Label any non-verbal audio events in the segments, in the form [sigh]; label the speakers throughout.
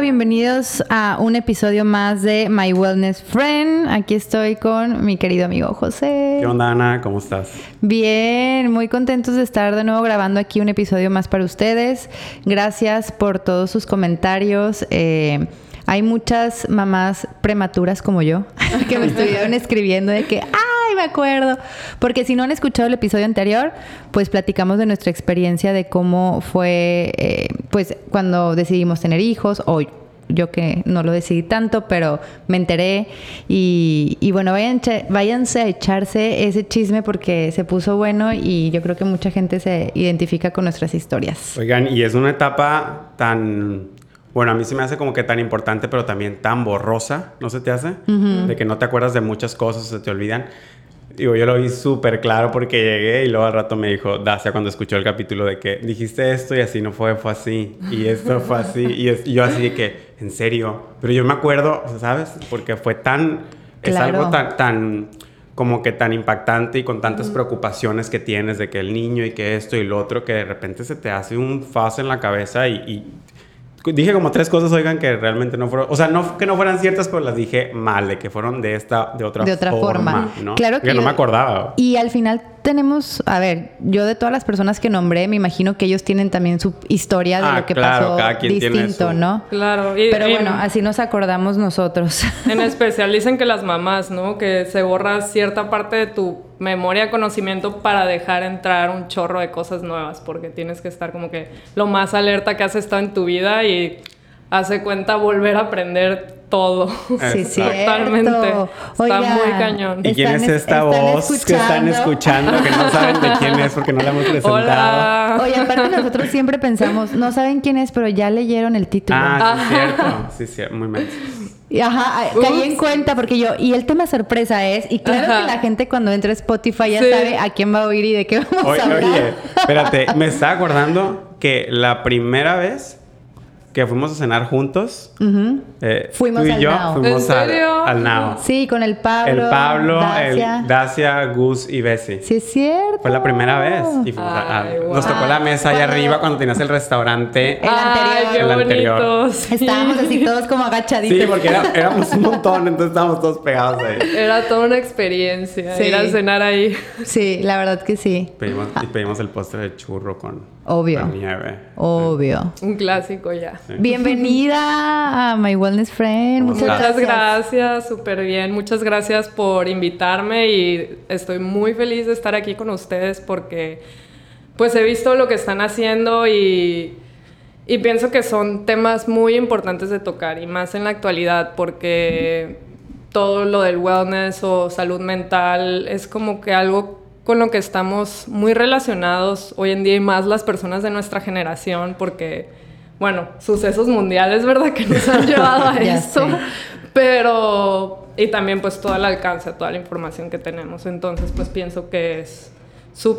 Speaker 1: bienvenidos a un episodio más de My Wellness Friend. Aquí estoy con mi querido amigo José.
Speaker 2: ¿Qué onda, Ana? ¿Cómo estás?
Speaker 1: Bien, muy contentos de estar de nuevo grabando aquí un episodio más para ustedes. Gracias por todos sus comentarios. Eh, hay muchas mamás prematuras como yo [laughs] que me estuvieron [laughs] escribiendo de que, ay, me acuerdo. Porque si no han escuchado el episodio anterior, pues platicamos de nuestra experiencia de cómo fue, eh, pues cuando decidimos tener hijos o yo que no lo decidí tanto, pero me enteré y, y bueno, váyanse, váyanse a echarse ese chisme porque se puso bueno y yo creo que mucha gente se identifica con nuestras historias.
Speaker 2: Oigan, y es una etapa tan bueno, a mí se me hace como que tan importante, pero también tan borrosa, ¿no se te hace? De que no te acuerdas de muchas cosas, se te olvidan. Digo, yo lo vi súper claro porque llegué y luego al rato me dijo Dacia cuando escuchó el capítulo de que dijiste esto y así no fue, fue así. Y esto fue así. Y, yo así de que, en serio. Pero yo me acuerdo, ¿sabes? Porque fue tan... Es algo tan, tan como que tan impactante y con tantas preocupaciones que tienes de que el niño y que esto y lo otro, que de repente se te hace un faz en la cabeza y Dije como tres cosas, oigan, que realmente no fueron, o sea, no que no fueran ciertas, pero las dije mal, de que fueron de esta, de otra,
Speaker 1: de otra forma,
Speaker 2: ¿no?
Speaker 1: Claro
Speaker 2: que, no me acordaba.
Speaker 1: Y al final tenemos, a ver, yo de todas las personas que nombré, me imagino que ellos tienen también su historia de
Speaker 2: ah,
Speaker 1: lo que
Speaker 2: claro,
Speaker 1: pasó distinto, ¿no?
Speaker 3: Claro.
Speaker 1: Pero bueno, así nos acordamos nosotros.
Speaker 3: En [laughs] especial dicen que las mamás, ¿no? Que se borra cierta parte de tu memoria, conocimiento para dejar entrar un chorro de cosas nuevas, porque tienes que estar como que lo más alerta que has estado en tu vida y hace cuenta volver a aprender todo.
Speaker 1: Sí, [laughs] sí.
Speaker 3: Totalmente. Está muy cañón.
Speaker 2: ¿Y quién es esta voz que están escuchando? Que no saben de quién es porque no la hemos presentado.
Speaker 3: Hola.
Speaker 1: Oye, aparte nosotros siempre pensamos, no saben quién es, pero ya leyeron el título.
Speaker 2: Ah, sí, cierto. Sí, sí, muy mal.
Speaker 1: Ajá, caí en cuenta porque yo, y el tema sorpresa es, y claro que la gente cuando entra a Spotify ya sabe a quién va a oír y de qué vamos a hablar.
Speaker 2: Oye, espérate, me [laughs] estaba acordando que la primera vez que fuimos a cenar juntos.
Speaker 1: eh, fuimos
Speaker 2: tú y
Speaker 1: al
Speaker 2: yo
Speaker 1: Nao.
Speaker 2: fuimos
Speaker 3: ¿En serio?
Speaker 2: Al, al Nao.
Speaker 1: Sí, con el Pablo.
Speaker 2: El Pablo,
Speaker 1: Dacia.
Speaker 2: el Dacia, Gus y Bessie.
Speaker 1: Sí, es cierto.
Speaker 2: Fue la primera vez. Y fuimos a- Nos tocó la mesa allá arriba cuando tenías el restaurante.
Speaker 1: El anterior.
Speaker 3: Ay, qué
Speaker 2: El anterior. [laughs]
Speaker 3: sí.
Speaker 1: Estábamos así todos como agachaditos.
Speaker 2: Sí, porque era- éramos un montón, entonces estábamos todos pegados ahí.
Speaker 3: Era toda una experiencia
Speaker 1: Sí.
Speaker 3: ir a cenar ahí.
Speaker 1: Sí, la verdad que sí.
Speaker 2: Pedimos, y pedimos el postre de churro con,
Speaker 1: Obvio.
Speaker 2: con nieve.
Speaker 1: Obvio.
Speaker 3: Un clásico ya.
Speaker 1: Bienvenida a My Wellness Friend. Muchas gracias.
Speaker 3: gracias, súper bien. Muchas gracias por invitarme y estoy muy feliz de estar aquí con ustedes porque pues he visto lo que están haciendo y, y pienso que son temas muy importantes de tocar y más en la actualidad porque todo lo del wellness o salud mental es como que algo con lo que estamos muy relacionados hoy en día y más las personas de nuestra generación porque, bueno, sucesos mundiales, ¿verdad? Que nos han [laughs] llevado a esto.
Speaker 1: sé.
Speaker 3: Pero, y también pues todo el alcance, toda la información que tenemos. Entonces pues pienso que es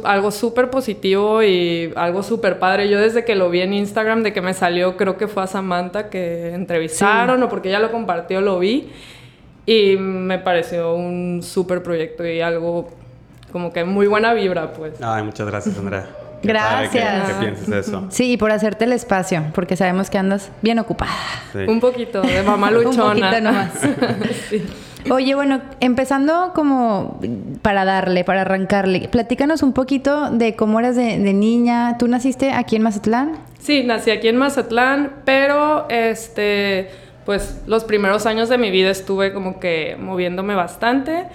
Speaker 3: algo súper positivo y algo súper padre. Yo desde que lo vi en Instagram, de que me salió, creo que fue a Samantha que entrevistaron o porque ella lo compartió, lo vi. Y me pareció un súper proyecto y algo como que muy buena vibra, pues.
Speaker 2: Ay, muchas gracias, Andrea. [laughs] Qué padre que-
Speaker 1: Gracias.
Speaker 2: Que, pienses eso.
Speaker 1: Sí, y por hacerte el espacio, porque sabemos que andas bien ocupada.
Speaker 2: Sí.
Speaker 3: Un poquito de mamá [laughs]
Speaker 1: Un
Speaker 3: luchona.
Speaker 1: poquito [laughs] nomás.
Speaker 3: Sí.
Speaker 1: Oye, bueno, empezando como para darle, para arrancarle, platícanos un poquito de cómo eras de, de niña. ¿Tú naciste aquí en Mazatlán?
Speaker 3: Sí, nací aquí en Mazatlán, pero este, pues los primeros años de mi vida estuve como que moviéndome bastante.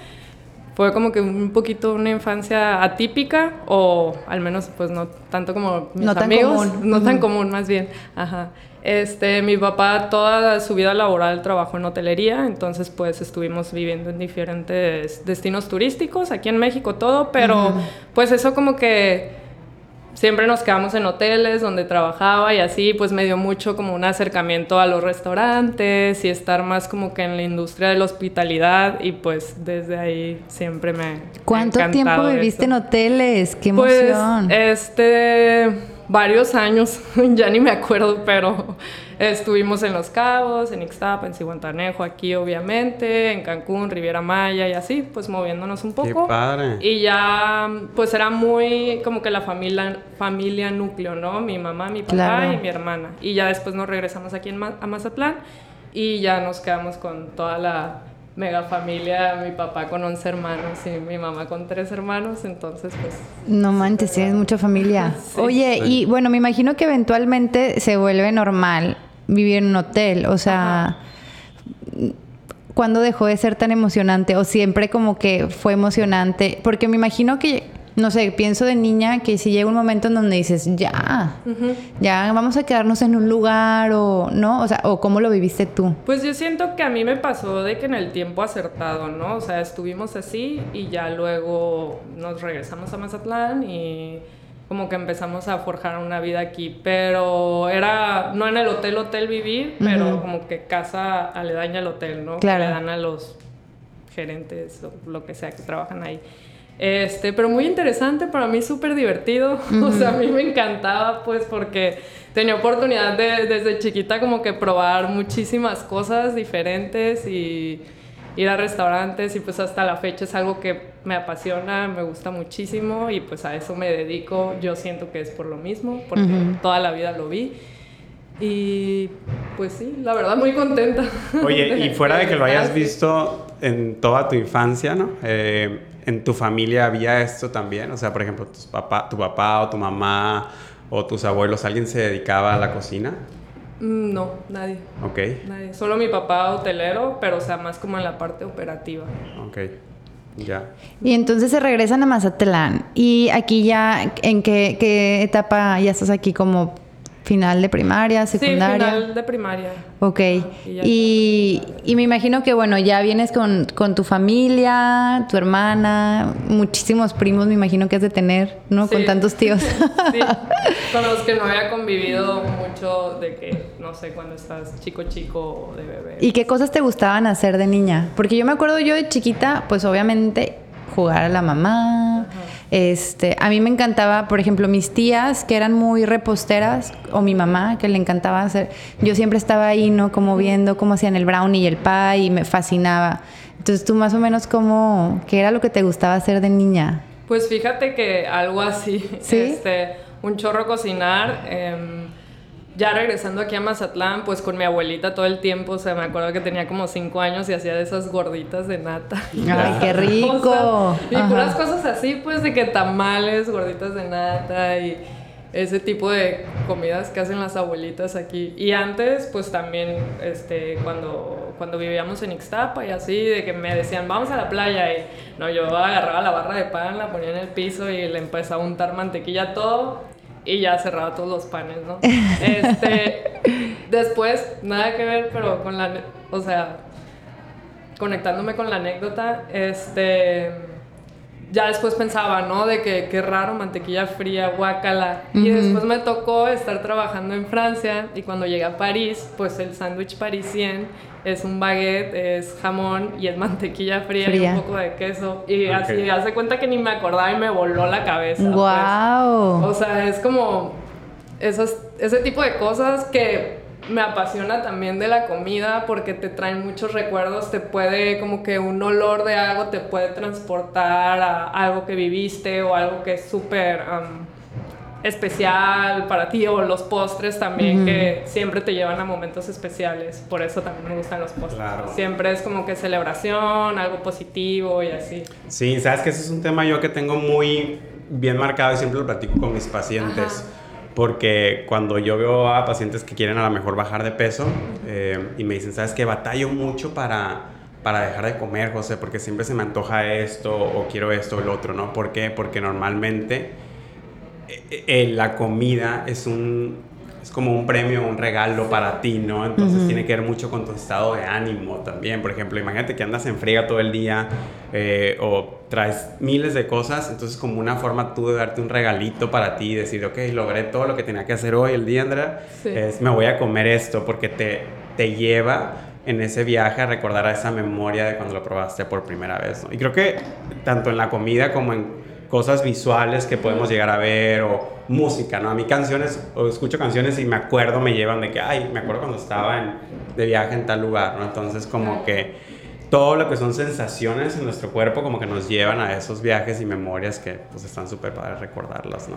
Speaker 3: Fue como que un poquito una infancia atípica, o al menos pues no tanto como mis
Speaker 1: No tan
Speaker 3: amigos.
Speaker 1: común.
Speaker 3: No tan
Speaker 1: Ujú.
Speaker 3: común, más bien. Ajá. Este, mi papá toda su vida laboral trabajó en hotelería, entonces pues estuvimos viviendo en diferentes destinos turísticos, aquí en México todo, pero pues eso como que siempre nos quedamos en hoteles donde trabajaba y así pues me dio mucho como un acercamiento a los restaurantes y estar más como que en la industria de la hospitalidad y pues desde ahí siempre me
Speaker 1: ¿Cuánto tiempo viviste en hoteles? ¡Qué
Speaker 3: Pues
Speaker 1: emoción!
Speaker 3: este varios años, [laughs] ya ni me acuerdo, pero estuvimos en Los Cabos, en Ixtapa, en Cihuatanejo, aquí obviamente, en Cancún, Riviera Maya y así, pues moviéndonos un poco.
Speaker 2: Qué padre.
Speaker 3: Y ya, pues era muy como que la familia, familia núcleo, ¿no? Mi mamá, mi papá
Speaker 1: Claro.
Speaker 3: y mi hermana. Y ya después nos regresamos aquí en Ma- a Mazatlán y ya nos quedamos con toda la mega familia, mi papá con 11 hermanos y mi mamá con 3 hermanos, entonces pues
Speaker 1: No manches, tienes mucha familia. [laughs]
Speaker 3: Sí.
Speaker 1: Oye, y bueno, me imagino que eventualmente se vuelve normal vivir en un hotel. O sea, ¿cuándo dejó de ser tan emocionante? ¿O siempre como que fue emocionante? Porque me imagino que, no sé, pienso de niña que si llega un momento en donde dices, ya, ya vamos a quedarnos en un lugar o, ¿no? O sea, o cómo lo viviste tú.
Speaker 3: Pues yo siento que a mí me pasó de que en el tiempo acertado, ¿no? O sea, estuvimos así y ya luego nos regresamos a Mazatlán y como que empezamos a forjar una vida aquí, pero era no en el hotel hotel vivir, pero como que casa aledaña al hotel, ¿no?
Speaker 1: Claro.
Speaker 3: Que le dan a los gerentes o lo que sea que trabajan ahí. Este, pero muy interesante, para mí súper divertido. [laughs] O sea, a mí me encantaba, pues, porque tenía oportunidad de, desde chiquita como que probar muchísimas cosas diferentes y ir a restaurantes y pues hasta la fecha es algo que me apasiona, me gusta muchísimo y pues a eso me dedico. Yo siento que es por lo mismo, porque toda la vida lo vi. Y pues sí, la verdad muy contenta.
Speaker 2: Oye, y fuera de que lo hayas [laughs] visto en toda tu infancia, ¿no? Eh, ¿En tu familia había esto también? O sea, por ejemplo, tus papá, tu papá o tu mamá o tus abuelos, ¿alguien se dedicaba a la cocina?
Speaker 3: Mm, No, nadie.
Speaker 2: Ok,
Speaker 3: Nadie. Solo mi papá hotelero, pero o sea, más como en la parte operativa.
Speaker 2: ok, ya.
Speaker 1: Y entonces se regresan a Mazatlán. Y aquí ya, ¿en qué, qué etapa ya estás aquí como final de primaria, secundaria?
Speaker 3: Sí, final de primaria.
Speaker 1: Ok.
Speaker 3: y.
Speaker 1: Y, y me imagino que, bueno, ya vienes con, con tu familia, tu hermana, muchísimos primos, me imagino que has de tener, ¿no? Con tantos tíos. [laughs]
Speaker 3: Sí, [laughs] con los que no había convivido mucho de que, no sé, cuando estás chico chico o de bebé.
Speaker 1: ¿Y qué cosas te gustaban hacer de niña? Porque yo me acuerdo yo de chiquita, pues obviamente jugar a la mamá. Este, a mí me encantaba, por ejemplo, mis tías que eran muy reposteras o mi mamá que le encantaba hacer. Yo siempre estaba ahí, ¿no? Como viendo cómo hacían el brownie y el pie y me fascinaba. Entonces, tú más o menos cómo, ¿qué era lo que te gustaba hacer de niña?
Speaker 3: Pues fíjate que algo así,
Speaker 1: ¿Sí?
Speaker 3: este, un chorro cocinar. em, ya regresando aquí a Mazatlán, pues con mi abuelita todo el tiempo, o sea, me acuerdo que tenía como cinco años y hacía de esas gorditas de nata. [laughs]
Speaker 1: Ay, qué rico. [laughs]
Speaker 3: O sea, y puras cosas así, pues de que tamales, gorditas de nata y ese tipo de comidas que hacen las abuelitas aquí. Y antes, pues también, este, cuando, cuando vivíamos en Ixtapa y así, de que me decían, vamos a la playa. Y no, yo agarraba la barra de pan, la ponía en el piso y le empezaba a untar mantequilla todo. Y ya cerraba todos los panes, ¿no? Este, [laughs] después, nada que ver, pero con la, o sea, conectándome con la anécdota, este, ya después pensaba, ¿no? De que qué raro, mantequilla fría, guacala. Y después me tocó estar trabajando en Francia y cuando llegué a París, pues el sándwich parisien es un baguette, es jamón y es mantequilla fría, y un poco de queso. Y
Speaker 2: Ok.
Speaker 3: así, hace cuenta que ni me acordaba y me voló la cabeza. pues.
Speaker 1: ¡Guau!
Speaker 3: O sea, es como esas, ese tipo de cosas que me apasiona también de la comida porque te traen muchos recuerdos, te puede como que un olor de algo te puede transportar a algo que viviste o algo que es súper am, especial para ti o los postres también que siempre te llevan a momentos especiales, por eso también me gustan los postres.
Speaker 2: Claro.
Speaker 3: Siempre es como que celebración, algo positivo y así.
Speaker 2: Sí, sabes que ese es un tema yo que tengo muy bien marcado y siempre lo platico con mis pacientes.
Speaker 3: Ajá.
Speaker 2: Porque cuando yo veo a pacientes que quieren a lo mejor bajar de peso eh, y me dicen, ¿sabes qué? Batallo mucho para, para dejar de comer, José, porque siempre se me antoja esto o quiero esto o el otro, ¿no? ¿Por qué? Porque normalmente eh, eh, la comida es un es como un premio, un regalo para ti, ¿no? Entonces tiene que ver mucho con tu estado de ánimo también. Por ejemplo, imagínate que andas en friega todo el día eh, o traes miles de cosas, entonces como una forma tú de darte un regalito para ti y decir, ok, logré todo lo que tenía que hacer hoy el día, Andrea,
Speaker 3: Sí.
Speaker 2: es me voy a comer esto porque te, te lleva en ese viaje a recordar a esa memoria de cuando lo probaste por primera vez, ¿no? Y creo que tanto en la comida como en cosas visuales que podemos llegar a ver o, música, ¿no? A mí canciones, o escucho canciones y me acuerdo, me llevan de que, ay, me acuerdo cuando estaba en, de viaje en tal lugar, ¿no? Entonces como que todo lo que son sensaciones en nuestro cuerpo como que nos llevan a esos viajes y memorias que pues están súper para recordarlas, ¿no?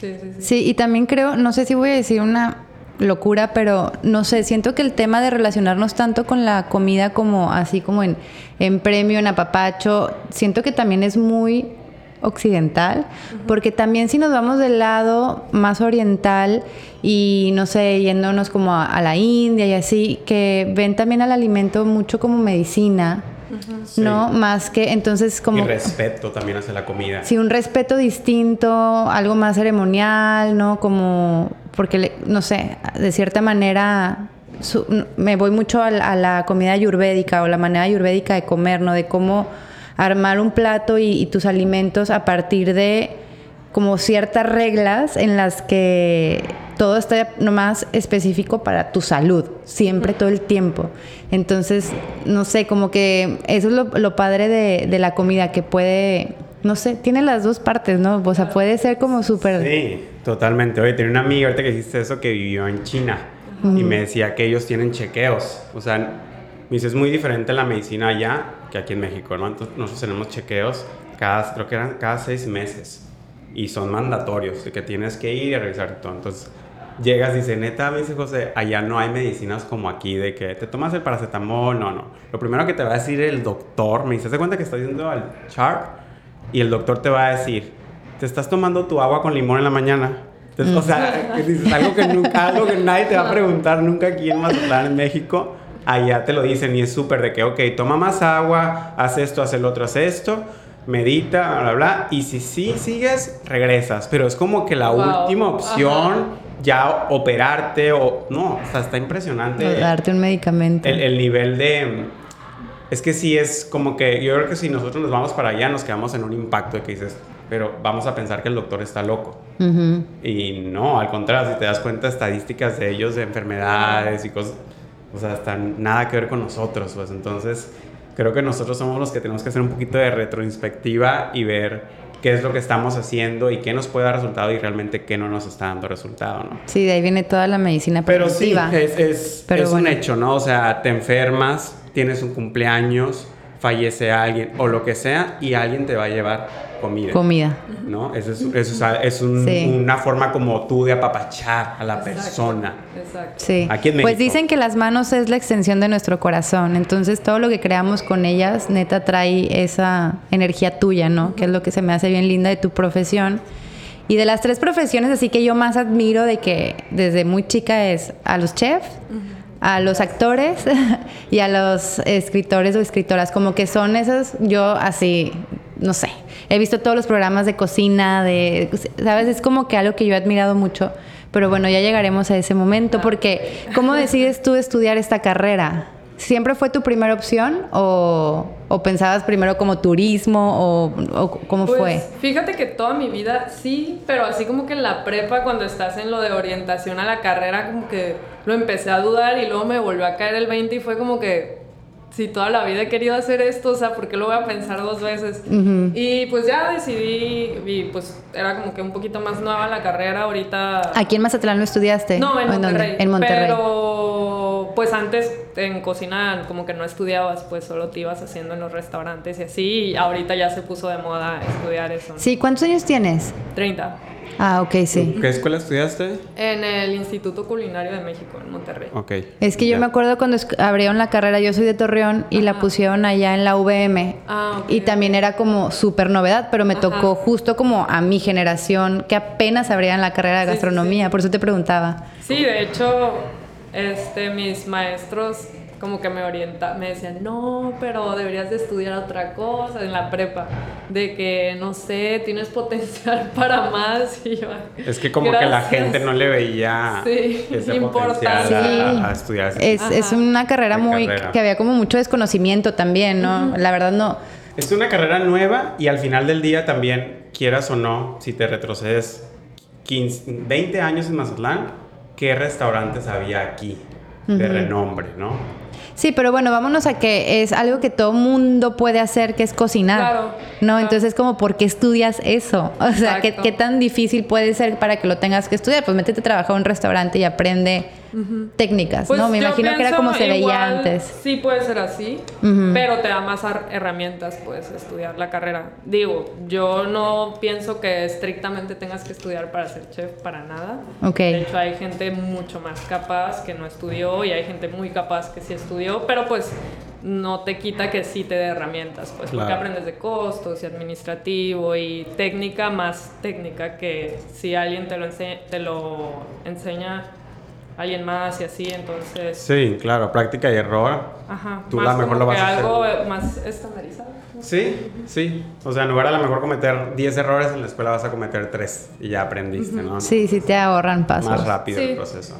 Speaker 1: Sí, sí, sí. Sí, y también creo, no sé si voy a decir una locura, pero no sé, siento que el tema de relacionarnos tanto con la comida como así como en, en premio, en apapacho, siento que también es muy occidental, porque también si nos vamos del lado más oriental y no sé, yéndonos como a, la India y así, que ven también al alimento mucho como medicina, ¿no? Más que entonces como...
Speaker 2: Y respeto también hacia la comida.
Speaker 1: Sí, un respeto distinto, algo más ceremonial, ¿no? Como, porque, no sé, de cierta manera... me voy mucho a, a la comida ayurvédica o la manera ayurvédica de comer, ¿no? De cómo armar un plato y, tus alimentos a partir de como ciertas reglas en las que todo está nomás específico para tu salud, siempre, todo el tiempo. Entonces, no sé, como que eso es lo, padre de, la comida, que puede, no sé, tiene las dos partes, ¿no? O sea, puede ser como súper...
Speaker 2: Sí, totalmente. Oye, tenía una amiga ahorita que dijiste eso que vivió en China y me decía que ellos tienen chequeos. O sea, me dice, es muy diferente la medicina allá que aquí en México, ¿no? Entonces nosotros tenemos chequeos cada, creo que eran cada seis meses y son mandatorios, que tienes que ir a revisar todo. Entonces llegas y dice, neta, me dice José, allá no hay medicinas como aquí, de que te tomas el paracetamol, no, no. Lo primero que te va a decir el doctor, me dice, ¿se cuenta que estás yendo al chart? Y el doctor te va a decir, te estás tomando tu agua con limón en la mañana. Entonces, o sea, [laughs] dices algo que nunca, algo que nadie te va a preguntar nunca aquí en Mazatlán, en México allá te lo dicen y es súper de que, ok, toma más agua, haz esto, haz el otro, haz esto, medita, bla, bla, y si sí sigues, regresas. Pero es como que la última opción, ya operarte o... No, o sea, está impresionante.
Speaker 1: darte un medicamento.
Speaker 2: El, nivel de... Es que sí es como que yo creo que si nosotros nos vamos para allá nos quedamos en un impacto de que dices, pero vamos a pensar que el doctor está loco. Y no, al contrario, si te das cuenta estadísticas de ellos, de enfermedades y cosas, o sea, hasta nada que ver con nosotros, pues entonces creo que nosotros somos los que tenemos que hacer un poquito de retroinspectiva y ver qué es lo que estamos haciendo y qué nos puede dar resultado y realmente qué no nos está dando resultado, ¿no?
Speaker 1: Sí, de ahí viene toda la medicina
Speaker 2: Pero sí, es, es, es un hecho, ¿no? O sea, te enfermas, tienes un cumpleaños, fallece alguien o lo que sea y alguien te va a llevar comida.
Speaker 1: Comida.
Speaker 2: ¿No? Eso es, eso es, una forma como tú de apapachar a la persona.
Speaker 1: Exacto. Sí. Aquí en Pues dicen que las manos es la extensión de nuestro corazón. Entonces todo lo que creamos con ellas, neta, trae esa energía tuya, ¿no? Que es lo que se me hace bien linda de tu profesión. Y de las tres profesiones, así que yo más admiro de que desde muy chica es a los chefs a los actores [laughs] y a los escritores o escritoras, como que son esos, yo así, no sé, he visto todos los programas de cocina, de, ¿sabes? Es como que algo que yo he admirado mucho, pero bueno, ya llegaremos a ese momento, porque ¿cómo decides tú estudiar esta carrera? ¿Siempre fue tu primera opción o, pensabas primero como turismo o, cómo
Speaker 3: pues,
Speaker 1: fue?
Speaker 3: Fíjate que toda mi vida sí, pero así como que en la prepa cuando estás en lo de orientación a la carrera como que lo empecé a dudar y luego me volvió a caer el 20 y fue como que si toda la vida he querido hacer esto, o sea, ¿por qué lo voy a pensar dos veces? Y pues ya decidí, y pues era como que un poquito más nueva la carrera ahorita.
Speaker 1: ¿Aquí en Mazatlán lo estudiaste?
Speaker 3: No, en Monterrey.
Speaker 1: En Monterrey.
Speaker 3: Pero pues antes en cocina como que no estudiabas, pues solo te ibas haciendo en los restaurantes y así, y ahorita ya se puso de moda estudiar eso.
Speaker 1: Sí, ¿cuántos años tienes?
Speaker 3: 30.
Speaker 1: Ah, ok, sí.
Speaker 2: ¿Qué escuela estudiaste?
Speaker 3: En el Instituto Culinario de México, en Monterrey.
Speaker 2: Ok.
Speaker 1: Es que yo me acuerdo cuando abrieron la carrera, yo soy de Torreón y la pusieron allá en la VM. Ah, ok. Y también era como súper novedad, pero me tocó justo como a mi generación que apenas abrían la carrera de gastronomía, por eso te preguntaba.
Speaker 3: Sí, de hecho, este, mis maestros como que me orienta, me decían, no, pero deberías de estudiar otra cosa en la prepa, de que, no sé, tienes potencial [laughs] para más. Y yo,
Speaker 2: es que como que la gente no le veía sí, ese potencial a, estudiar.
Speaker 1: Es, es, una carrera muy, que había como mucho desconocimiento también, ¿no? La verdad no.
Speaker 2: Es una carrera nueva y al final del día también, quieras o no, si te retrocedes 15, 20 años en Mazatlán, ¿qué restaurantes había aquí de renombre, no?
Speaker 1: Sí, pero bueno, vámonos a que es algo que todo mundo puede hacer, que es cocinar.
Speaker 3: Claro,
Speaker 1: No,
Speaker 3: claro.
Speaker 1: entonces como, ¿por qué estudias eso? [laughs] O sea, ¿qué, qué tan difícil puede ser para que lo tengas que estudiar? Pues métete a trabajar a un restaurante y aprende técnicas,
Speaker 3: Pues
Speaker 1: ¿no? Me
Speaker 3: yo
Speaker 1: imagino que era como se veía antes.
Speaker 3: Sí puede ser así, pero te da más herramientas, pues, estudiar la carrera. Digo, yo no pienso que estrictamente tengas que estudiar para ser chef, para nada.
Speaker 1: Ok.
Speaker 3: De hecho, hay gente mucho más capaz que no estudió y hay gente muy capaz que sí estudió, pero pues no te quita que sí te dé herramientas, pues, porque
Speaker 2: Claro.
Speaker 3: aprendes de costos y administrativo y técnica más técnica que si alguien te lo, ense- te lo enseña alguien más y así, entonces...
Speaker 2: Sí, claro, práctica y error.
Speaker 3: Ajá,
Speaker 2: Tú
Speaker 3: más
Speaker 2: la mejor
Speaker 3: como
Speaker 2: lo vas
Speaker 3: que
Speaker 2: a hacer.
Speaker 3: algo eh, más estandarizado. ¿no?
Speaker 2: Sí, sí. O sea, en lugar de a lo mejor cometer 10 errores en la escuela vas a cometer 3 y ya aprendiste, ¿no?
Speaker 1: Sí, sí te ahorran pasos.
Speaker 2: Más rápido
Speaker 3: Sí.
Speaker 2: el proceso.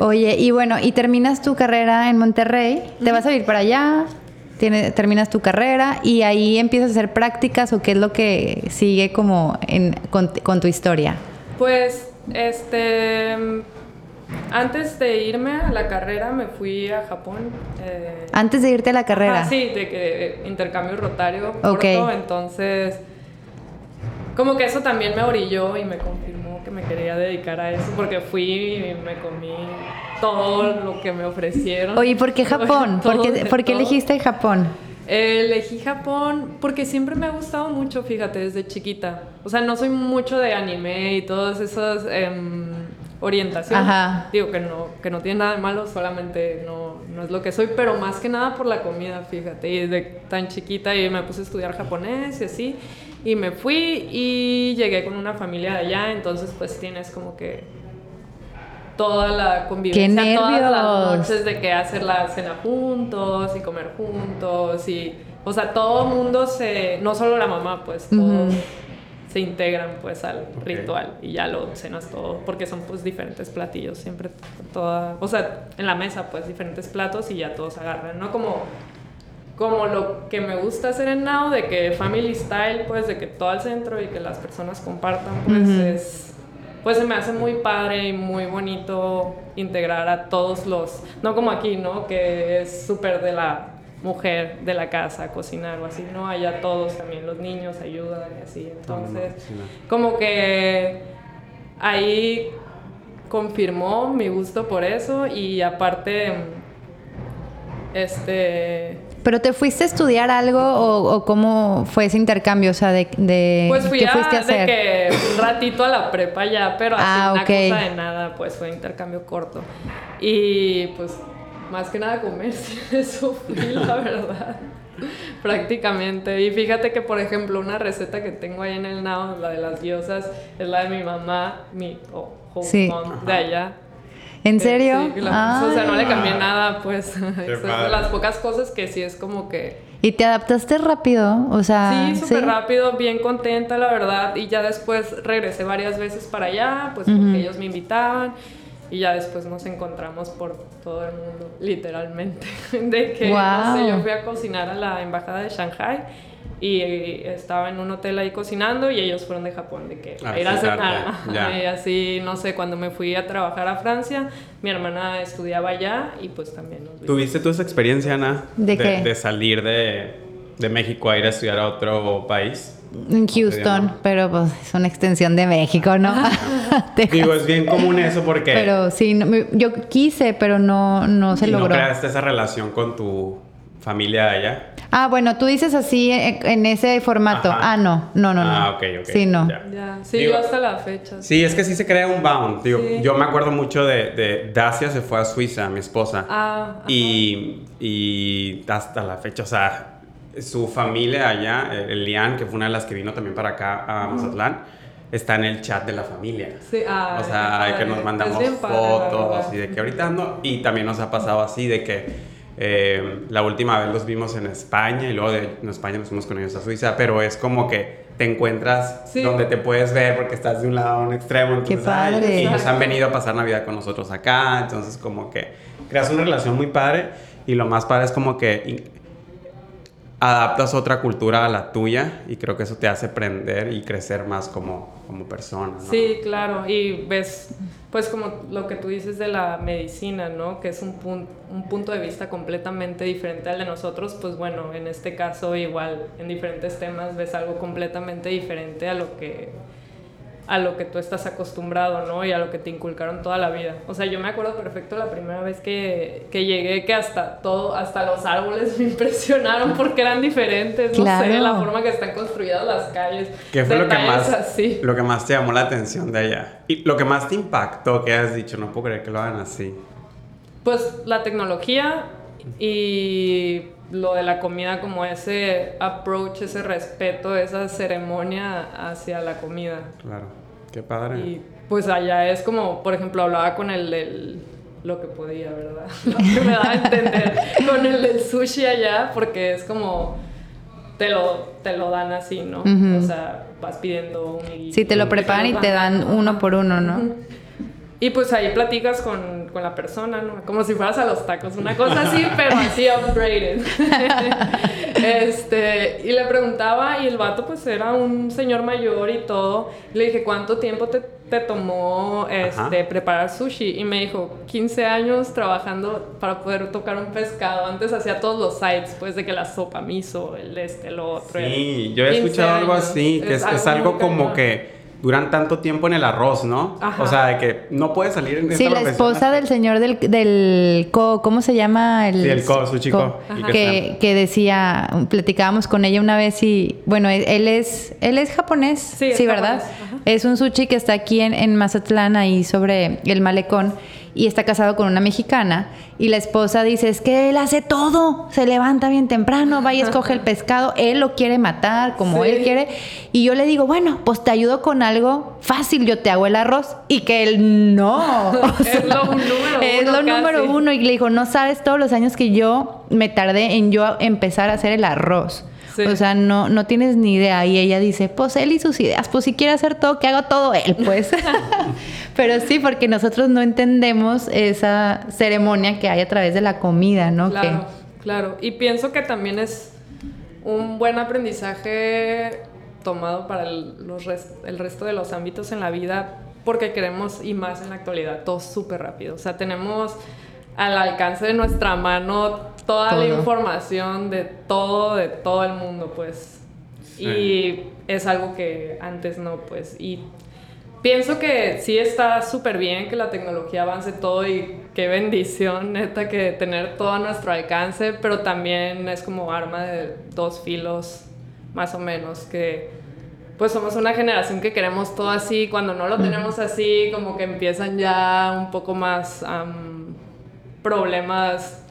Speaker 1: Oye, y bueno, y terminas tu carrera en Monterrey, te vas a ir para allá, tiene- terminas tu carrera y ahí empiezas a hacer prácticas o qué es lo que sigue como en, con, con tu historia.
Speaker 3: Pues, este... Antes de irme a la carrera me fui a Japón. eh,
Speaker 1: Antes de irte a la carrera.
Speaker 3: Ah, sí, de que intercambio rotario
Speaker 1: Ok.
Speaker 3: corto, entonces como que eso también me orilló y me confirmó que me quería dedicar a eso porque fui y me comí todo lo que me ofrecieron.
Speaker 1: Oye, ¿por qué [laughs] Japón? ¿Por qué, por elegiste Japón?
Speaker 3: Eh, elegí Japón porque siempre me ha gustado mucho, fíjate, desde chiquita. O sea, no soy mucho de anime y todas esas em, orientaciones.
Speaker 1: Ajá.
Speaker 3: Digo que no, que no tiene nada de malo, solamente no, no es lo que soy, pero más que nada por la comida, fíjate. Y desde tan chiquita y me puse a estudiar japonés y así. Y me fui y llegué con una familia de allá, entonces pues tienes como que toda la convivencia,
Speaker 1: ¡Qué
Speaker 3: todas las noches de que hacer la cena juntos y comer juntos y o sea todo el mundo se no solo la mamá pues todos
Speaker 1: Ujú.
Speaker 3: Se integran pues al ritual y ya lo cenas todo porque son pues diferentes platillos siempre toda o sea en la mesa pues diferentes platos y ya todos agarran no como como lo que me gusta hacer en Now de que family style pues de que todo al centro y que las personas compartan pues es pues se me hace muy padre y muy bonito integrar a todos los, no como aquí, ¿no? Que es súper de la mujer de la casa, cocinar o así, ¿no? Allá todos también, los niños ayudan y así. Entonces, como que ahí confirmó mi gusto por eso y aparte, este...
Speaker 1: ¿Pero te fuiste a estudiar algo o, o cómo fue ese intercambio? O sea, de, de
Speaker 3: Pues fui
Speaker 1: ¿qué
Speaker 3: a,
Speaker 1: fuiste a hacer?
Speaker 3: de que un ratito a la prepa ya, pero así
Speaker 1: Ah,
Speaker 3: una
Speaker 1: ok.
Speaker 3: cosa de nada, pues fue intercambio corto. Y pues más que nada comercio, [laughs] eso fui, la verdad. Prácticamente. Y fíjate que, por ejemplo, una receta que tengo ahí en el Now, la de las diosas, es la de mi mamá, mi oh, host
Speaker 1: Sí.
Speaker 3: mom de allá.
Speaker 1: ¿En
Speaker 3: Eh,
Speaker 1: serio?
Speaker 3: sí, la o sea, no le cambié nada, pues. [laughs] Es de las pocas cosas que sí es como que
Speaker 1: ¿Y te adaptaste rápido? O sea,
Speaker 3: Sí, súper rápido, bien contenta, la verdad. Y ya después regresé varias veces para allá, pues
Speaker 1: Ujú.
Speaker 3: porque ellos me invitaban. Y ya después nos encontramos por todo el mundo, literalmente. [laughs] De que, no sé, yo fui a cocinar a la embajada de Shanghai y estaba en un hotel ahí cocinando y ellos fueron de Japón, de que
Speaker 2: A
Speaker 3: ir a cenar. Y así, no sé, cuando me fui a trabajar a Francia, mi hermana estudiaba allá y pues también nos.
Speaker 2: ¿Tuviste tú esa experiencia, Ana?
Speaker 1: ¿De qué?
Speaker 2: De salir de, de México a ir a estudiar a otro país.
Speaker 1: En Houston, pero pues es una extensión de México, ¿no? [laughs]
Speaker 2: Digo, es bien común eso porque
Speaker 1: Pero sí, no, yo quise, pero no, no se
Speaker 2: y no
Speaker 1: logró.
Speaker 2: creaste esa relación con tu familia allá.
Speaker 1: Ah, bueno, tú dices así eh, en ese formato.
Speaker 2: Ajá.
Speaker 1: Ah, no, no, no, no.
Speaker 2: Ah, ok, ok.
Speaker 1: Sí, no.
Speaker 2: ya.
Speaker 3: Ya, sí,
Speaker 2: Digo-
Speaker 3: yo hasta la fecha.
Speaker 2: Sí, es que sí se crea un bound. Digo,
Speaker 3: Sí.
Speaker 2: Yo me acuerdo mucho de, de Dacia, se fue a Suiza, mi esposa.
Speaker 3: Ah, ajá.
Speaker 2: y, y hasta la fecha, o sea, su familia allá, el Lian, que fue una de las que vino también para acá a Mazatlán, está en el chat de la familia.
Speaker 3: Sí, ah,
Speaker 2: o sea,
Speaker 3: qué
Speaker 2: de que nos mandamos fotos y de que ahorita ando. Y también nos ha pasado así de que eh, la última vez los vimos en España y luego de en España nos fuimos con ellos a Suiza, pero es como que te encuentras
Speaker 3: Sí.
Speaker 2: donde te puedes ver porque estás de un lado a un extremo.
Speaker 1: Qué
Speaker 2: entonces, ay,
Speaker 1: padre.
Speaker 2: y ellos han venido a pasar Navidad con nosotros acá, entonces como que creas una relación muy padre y lo más padre es como que adaptas otra cultura a la tuya y creo que eso te hace aprender y crecer más como, como persona.
Speaker 3: Sí, claro, y ves, pues como lo que tú dices de la medicina, ¿no? Que es un, pun- un punto de vista completamente diferente al de nosotros, pues bueno, en este caso igual en diferentes temas ves algo completamente diferente a lo que a lo que tú estás acostumbrado, ¿no? Y a lo que te inculcaron toda la vida. O sea, yo me acuerdo perfecto la primera vez que, que llegué, que hasta todo, hasta los árboles [laughs] me impresionaron porque eran diferentes, no sé, la forma que están construidas las calles.
Speaker 2: ¿Qué fue lo que, más,
Speaker 3: así.
Speaker 2: lo que más te llamó la atención de allá? Y lo que más te impactó que has dicho, no puedo creer que lo hagan así.
Speaker 3: Pues la tecnología y lo de la comida, como ese approach, ese respeto, esa ceremonia hacia la comida.
Speaker 2: Claro, qué padre.
Speaker 3: Y pues allá es como, por ejemplo, hablaba con el del lo que podía, ¿verdad? [laughs] Lo que me daba a entender con el del sushi allá, porque es como te lo, te lo dan así, ¿no? O sea, vas pidiendo un
Speaker 1: Sí, te lo preparan y te dan uno por uno, ¿no?
Speaker 3: Y pues ahí platicas con, con la persona, ¿no? Como si fueras a los tacos, una cosa así, [laughs] pero así upgraded. [laughs] este, y le preguntaba, y el vato pues era un señor mayor y todo. Le dije, ¿cuánto tiempo te, te tomó este,
Speaker 2: Ajá.
Speaker 3: preparar sushi? Y me dijo, 15 años trabajando para poder tocar un pescado. Antes hacía todos los sites, pues de que la sopa miso, el este, el otro.
Speaker 2: Sí, yo he
Speaker 3: 15
Speaker 2: escuchado algo así, que es, es algo como
Speaker 3: cañón.
Speaker 2: que duran tanto tiempo en el arroz, ¿no?
Speaker 3: Ajá.
Speaker 2: O sea, de que no puedes salir en esta
Speaker 1: Sí, la
Speaker 2: profesión
Speaker 1: esposa
Speaker 2: hasta-
Speaker 1: del señor del, del co, ¿cómo se llama? El,
Speaker 2: Sí, el co, su chico. Y que
Speaker 1: Que, decía, platicábamos con ella una vez y, bueno, él, él es, él es japonés,
Speaker 3: Sí,
Speaker 1: sí,
Speaker 3: es
Speaker 1: ¿verdad?
Speaker 3: japonés.
Speaker 1: Es un sushi que está aquí en, en Mazatlán, ahí sobre el malecón, y está casado con una mexicana, y la esposa dice, es que él hace todo, se levanta bien temprano, va y escoge el pescado, él lo quiere matar como
Speaker 3: Sí.
Speaker 1: él quiere, y yo le digo, bueno, pues te ayudo con algo fácil, yo te hago el arroz, y que él no. [laughs] O
Speaker 3: Es lo número
Speaker 1: es
Speaker 3: uno
Speaker 1: lo número uno, y le dijo, no sabes todos los años que yo me tardé en yo empezar a hacer el arroz.
Speaker 3: Sí.
Speaker 1: O sea, no, no tienes ni idea. Y ella dice, pues él y sus ideas, pues si quiere hacer todo, que haga todo él, pues. [laughs] Pero sí, porque nosotros no entendemos esa ceremonia que hay a través de la comida, ¿no?
Speaker 3: Claro, claro. Y pienso que también es un buen aprendizaje tomado para el, los el resto de los ámbitos en la vida, porque queremos, y más en la actualidad, todo súper rápido. O sea, tenemos al alcance de nuestra mano toda la información de todo, de todo el mundo, pues.
Speaker 2: Sí.
Speaker 3: Y es algo que antes no, pues. Y Pienso que sí está súper bien que la tecnología avance todo y qué bendición, [laughs] neta, que tener todo a nuestro alcance, pero también es como arma de dos filos, más o menos, que pues somos una generación que queremos todo así, cuando no lo tenemos así, como que empiezan ya un poco más problemas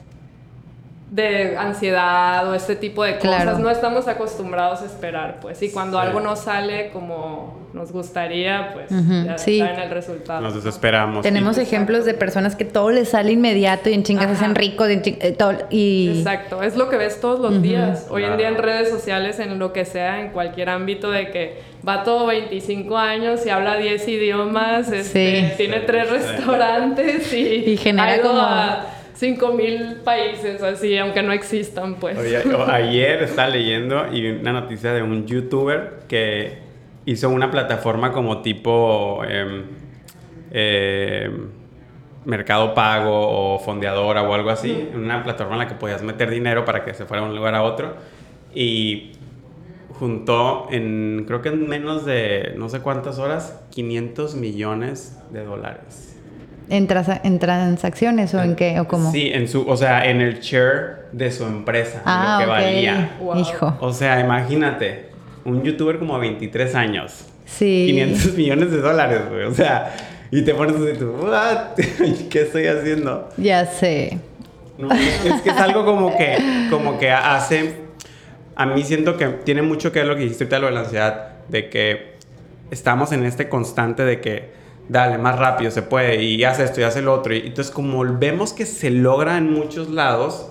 Speaker 3: de ansiedad o este tipo de cosas.
Speaker 1: Claro.
Speaker 3: No estamos acostumbrados a esperar, pues. Y cuando
Speaker 2: Sí.
Speaker 3: algo no sale como nos gustaría, pues ya
Speaker 1: sí.
Speaker 3: saben el resultado.
Speaker 2: Nos desesperamos.
Speaker 1: Tenemos
Speaker 2: Y-
Speaker 1: ejemplos de personas que todo les sale inmediato y en chingas se hacen ricos y, en chin- eh, todo- y-
Speaker 3: Exacto, es lo que ves todos los días. Hoy en día en redes sociales, en lo que sea, en cualquier ámbito de que va todo 25 años y habla 10 idiomas, este,
Speaker 1: Sí.
Speaker 3: tiene
Speaker 2: Sí,
Speaker 3: tres
Speaker 2: sí.
Speaker 3: restaurantes y,
Speaker 1: Y genera como-
Speaker 3: a 5000 países así, aunque no existan, pues.
Speaker 2: Oye, [laughs] ayer estaba leyendo y una noticia de un youtuber que hizo una plataforma como tipo em, em, Mercado Pago o Fondeadora o algo así. Una plataforma en la que podías meter dinero para que se fuera de un lugar a otro. Y juntó en, creo que en menos de no sé cuántas horas, 500 millones de dólares.
Speaker 1: En, trasa- en transacciones o en qué o cómo.
Speaker 2: Sí, en su, o sea, en el share de su empresa,
Speaker 1: Ah,
Speaker 2: lo que
Speaker 1: ok.
Speaker 2: valía.
Speaker 3: Wow.
Speaker 1: Hijo.
Speaker 2: O sea, imagínate, un youtuber como 23 años,
Speaker 1: Sí.
Speaker 2: 500 millones de dólares, güey. O sea, y te pones así, tú, "What? [laughs] ¿qué estoy haciendo?
Speaker 1: Ya sé.
Speaker 2: No, es que es algo como que, como que hace, a mí siento que tiene mucho que ver lo que dijiste ahorita, lo de la ansiedad, de que estamos en este constante de que, dale, más rápido se puede, y haz esto y haz el otro. Y entonces, como vemos que se logra en muchos lados,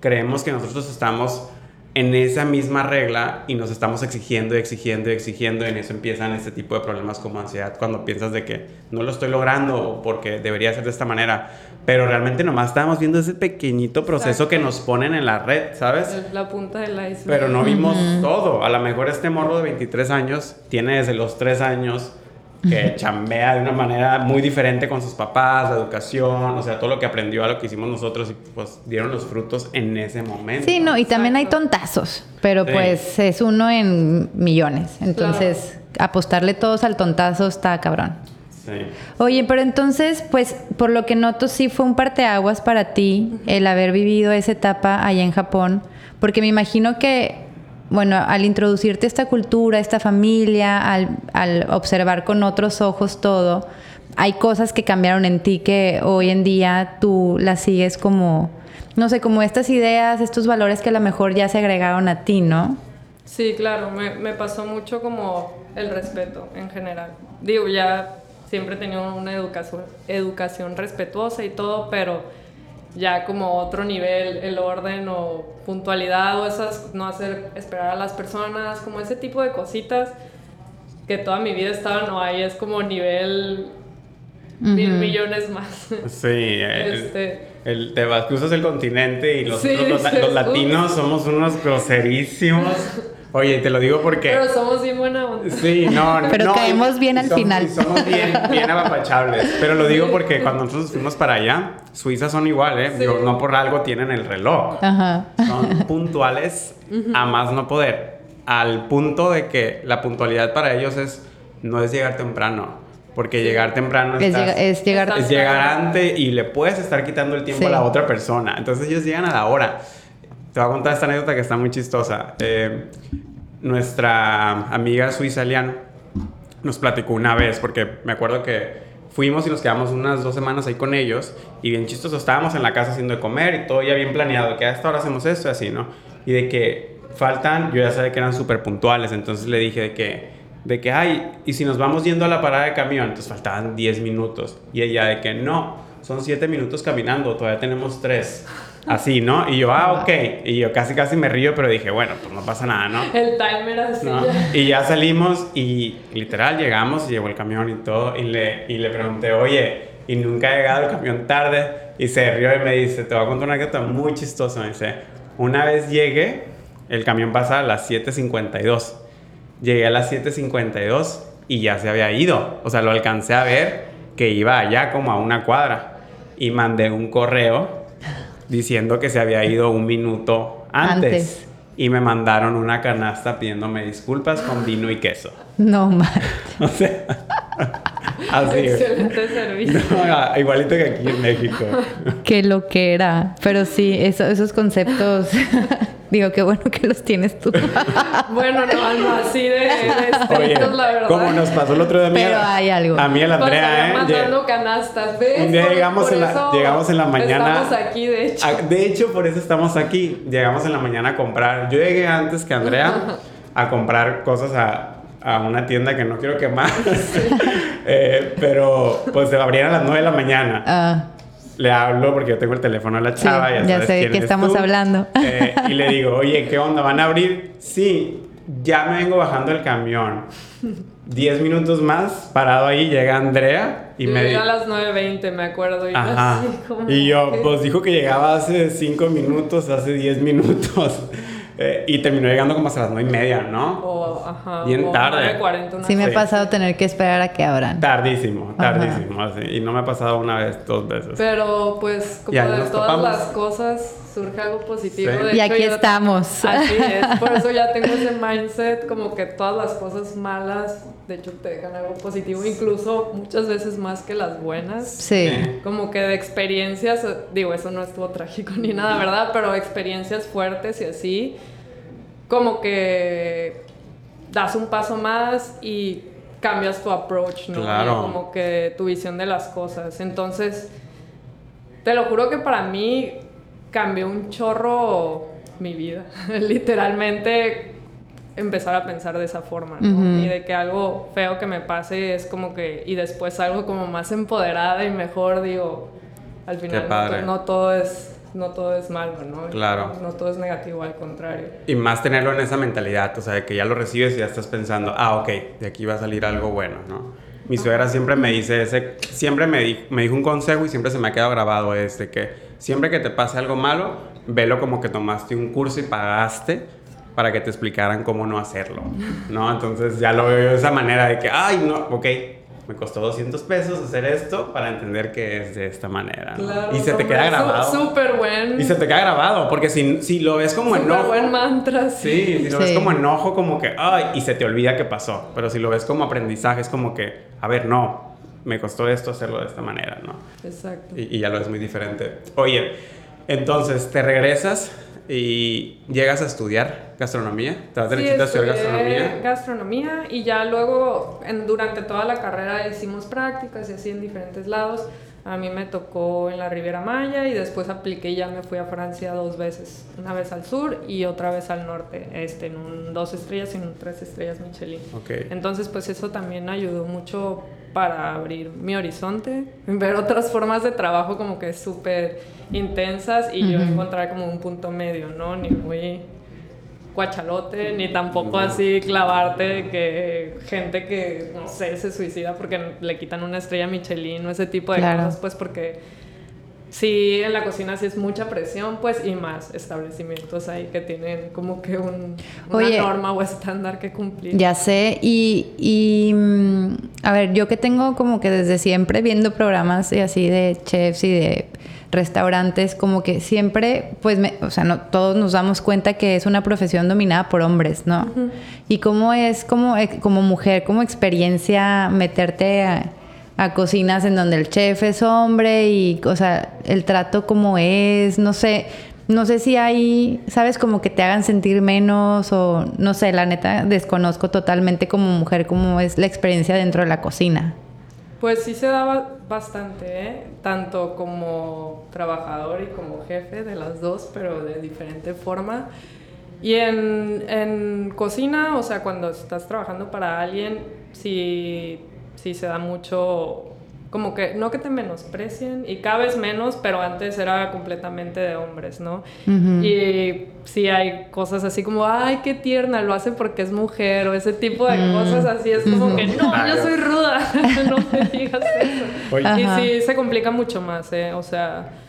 Speaker 2: creemos que nosotros estamos en esa misma regla y nos estamos exigiendo y exigiendo y exigiendo y en eso empiezan este tipo de problemas como ansiedad cuando piensas de que no lo estoy logrando porque debería ser de esta manera, pero realmente nomás estamos viendo ese pequeñito proceso que nos ponen en la red, ¿sabes?
Speaker 3: La punta del iceberg.
Speaker 2: Pero no vimos todo. A lo mejor este morro de 23 años tiene desde los 3 años que chambea de una manera muy diferente con sus papás, la educación, o sea, todo lo que aprendió a lo que hicimos nosotros y pues dieron los frutos en ese momento.
Speaker 1: Sí, no, y también hay tontazos, pero pues es uno en millones. Entonces, apostarle todos al tontazo está cabrón. Sí. Oye, pero entonces, pues, por lo que noto, sí fue un parteaguas para ti el haber vivido esa etapa allá en Japón, porque me imagino que bueno, al introducirte esta cultura, esta familia, al, observar con otros ojos todo, hay cosas que cambiaron en ti que hoy en día tú las sigues como, no sé, como estas ideas, estos valores que a lo mejor ya se agregaron a ti, ¿no?
Speaker 3: Sí, claro, me, pasó mucho como el respeto en general. Digo, ya siempre he tenido una educación respetuosa y todo, pero ya como otro nivel, el orden o puntualidad o esas, no hacer esperar a las personas, como ese tipo de cositas que toda mi vida estaban o ahí es como nivel mil millones más.
Speaker 2: Sí, el, este, el, te vas, cruzas el continente y los, los latinos somos unos groserísimos. [laughs] Oye, te lo digo porque.
Speaker 3: Pero somos bien buena onda.
Speaker 2: Sí, no, no.
Speaker 1: Pero caemos bien al final.
Speaker 2: somos bien, bien apapachables. Pero lo digo porque cuando nosotros fuimos para allá, Suiza son igual, ¿eh? Digo, no por algo tienen el reloj. Ajá. Son puntuales a más no poder. Al punto de que la puntualidad para ellos es. No es llegar temprano. Porque llegar temprano
Speaker 1: es, es llegar,
Speaker 2: es llegar antes y le puedes estar quitando el tiempo a la otra persona. Entonces ellos llegan a la hora. Te voy a contar esta anécdota que está muy chistosa. Eh, nuestra amiga suiza Lian nos platicó una vez, porque me acuerdo que fuimos y nos quedamos unas dos semanas ahí con ellos y bien chistoso, estábamos en la casa haciendo de comer y todo ya bien planeado, que a esta hora hacemos esto y así, ¿no? Y de que faltan, yo ya sabía que eran súper puntuales, entonces le dije de que, de que, ay, y si nos vamos yendo a la parada de camión, entonces faltaban 10 minutos. Y ella de que no, son 7 minutos caminando, todavía tenemos 3. Así, ¿no? Y yo, ah, ok. Y yo casi, casi me río, pero dije, bueno, pues no pasa nada, ¿no?
Speaker 3: El timer así.
Speaker 2: Y ya salimos y literal llegamos y llegó el camión y todo. Y le, y le pregunté, oye, y nunca ha llegado el camión tarde. Y se rió y me dice, te voy a contar una anécdota muy chistosa. Me dice, una vez llegué, el camión pasa a las 7.52. Llegué a las 7.52 y ya se había ido. O sea, lo alcancé a ver que iba allá como a una cuadra. Y mandé un correo diciendo que se había ido un minuto antes. Y me mandaron una canasta pidiéndome disculpas con vino y queso.
Speaker 1: No mal. [laughs]
Speaker 2: O sea, así.
Speaker 3: Excelente servicio. [laughs]
Speaker 2: igualito que aquí en México. [laughs]
Speaker 1: Qué lo que era. Pero sí, esos conceptos [laughs] Digo, qué bueno que los tienes tú.
Speaker 3: bueno, no, no así de, de Oye, la verdad.
Speaker 2: Como nos pasó el otro día a mí.
Speaker 1: Pero hay algo.
Speaker 2: A mí, el Andrea, ¿eh?
Speaker 3: mandando canastas, ¿ves?
Speaker 2: Un día llegamos en, la, llegamos en la mañana.
Speaker 3: Estamos aquí, de hecho.
Speaker 2: de hecho, por eso estamos aquí. Llegamos en la mañana a comprar. Yo llegué antes que Andrea a comprar cosas a, a una tienda que no quiero quemar. [laughs] [laughs] eh, pero pues se abrían a las 9 de la mañana. Ah le hablo porque yo tengo el teléfono a la chava.
Speaker 1: Sí, ya, sé de qué estamos hablando.
Speaker 2: Eh, y le digo, oye, ¿qué onda? ¿Van a abrir? Sí, ya me vengo bajando el camión. Diez minutos más, parado ahí, llega Andrea
Speaker 3: y me... Llega a las 9.20, me acuerdo. Y,
Speaker 2: Ajá. y yo, pues dijo que llegaba hace cinco minutos, hace diez minutos. Eh, y terminó llegando como hasta las nueve y media, ¿no?
Speaker 3: O, ajá,
Speaker 2: Bien tarde.
Speaker 1: sí, me ha pasado tener que esperar a que abran.
Speaker 2: Tardísimo, tardísimo. Así. Y no me ha pasado una vez, dos veces.
Speaker 3: Pero pues, como de todas las cosas, surge algo positivo.
Speaker 1: y aquí estamos.
Speaker 3: Así es. [laughs] Por eso ya tengo ese mindset, como que todas las cosas malas, de hecho, te dejan algo positivo, incluso muchas veces más que las buenas.
Speaker 1: Sí.
Speaker 3: Como que de experiencias, digo, eso no estuvo trágico [laughs] ni nada, ¿verdad? Pero experiencias fuertes y así como que das un paso más y cambias tu approach, ¿no?
Speaker 2: Claro.
Speaker 3: Como que tu visión de las cosas. Entonces, te lo juro que para mí cambió un chorro mi vida. [laughs] Literalmente empezar a pensar de esa forma, ¿no? Y de que algo feo que me pase es como que, y después algo como más empoderada y mejor, digo, al final no, todo es no todo es malo, ¿no?
Speaker 2: Claro.
Speaker 3: No, todo es negativo, al contrario.
Speaker 2: Y más tenerlo en esa mentalidad, o sea, de que ya lo recibes y ya estás pensando, ah, ok, de aquí va a salir algo bueno, ¿no? Mi suegra siempre me dice ese, siempre me, me dijo un consejo y siempre se me ha quedado grabado este, que siempre que te pase algo malo, velo como que tomaste un curso y pagaste para que te explicaran cómo no hacerlo, ¿no? Entonces ya lo veo de esa manera de que, ay, no, ok, me costó 200 pesos hacer esto para entender que es de esta manera.
Speaker 3: Claro,
Speaker 2: y se te queda grabado.
Speaker 3: Súper buen.
Speaker 2: Y se te queda grabado, porque si, si lo ves como enojo.
Speaker 3: buen mantra,
Speaker 2: sí. si lo ves como enojo, como que, ay, y se te olvida que pasó. Pero si lo ves como aprendizaje, es como que, a ver, no, me costó esto hacerlo de esta manera, ¿no?
Speaker 3: Exacto.
Speaker 2: Y, y ya lo ves muy diferente. Oye, entonces, te regresas y llegas a estudiar gastronomía. ¿Te vas
Speaker 3: sí,
Speaker 2: a estudiar gastronomía?
Speaker 3: Gastronomía y ya luego en, durante toda la carrera hicimos prácticas y así en diferentes lados. A mí me tocó en la Riviera Maya y después apliqué y ya me fui a Francia dos veces. Una vez al sur y otra vez al norte, este, en un dos estrellas y en un tres estrellas Michelin.
Speaker 2: Okay.
Speaker 3: Entonces, pues eso también ayudó mucho para abrir mi horizonte, [laughs] ver otras formas de trabajo como que súper intensas y yo encontrar como un punto medio, ¿no? Ni muy cuachalote, ni tampoco así clavarte que gente que, no sé, se suicida porque le quitan una estrella Michelin o ese tipo de cosas, pues porque sí, en la cocina sí es mucha presión, pues, y más establecimientos ahí que tienen como que un, una norma o estándar que cumplir.
Speaker 1: Ya sé, y, y, mm, a ver, yo que tengo como que desde siempre viendo programas y así de chefs y de restaurantes, como que siempre, pues, me, o sea, no, todos nos damos cuenta que es una profesión dominada por hombres, ¿no? Y cómo es como, eh, como mujer, como experiencia meterte a a cocinas en donde el chef es hombre y, o sea, el trato como es, no sé, no sé si hay, sabes, como que te hagan sentir menos o, no sé, la neta desconozco totalmente como mujer cómo es la experiencia dentro de la cocina.
Speaker 3: Pues sí se daba bastante, ¿eh? tanto como trabajador y como jefe de las dos, pero de diferente forma. Y en, en cocina, o sea, cuando estás trabajando para alguien, si sí se da mucho, como que, no que te menosprecien, y cada vez menos, pero antes era completamente de hombres, ¿no? Y sí hay cosas así como, ay, qué tierna, lo hace porque es mujer, o ese tipo de mm. cosas así, es como que, no, yo soy ruda, [laughs] no me digas eso. Y sí, se complica mucho más, ¿eh? O sea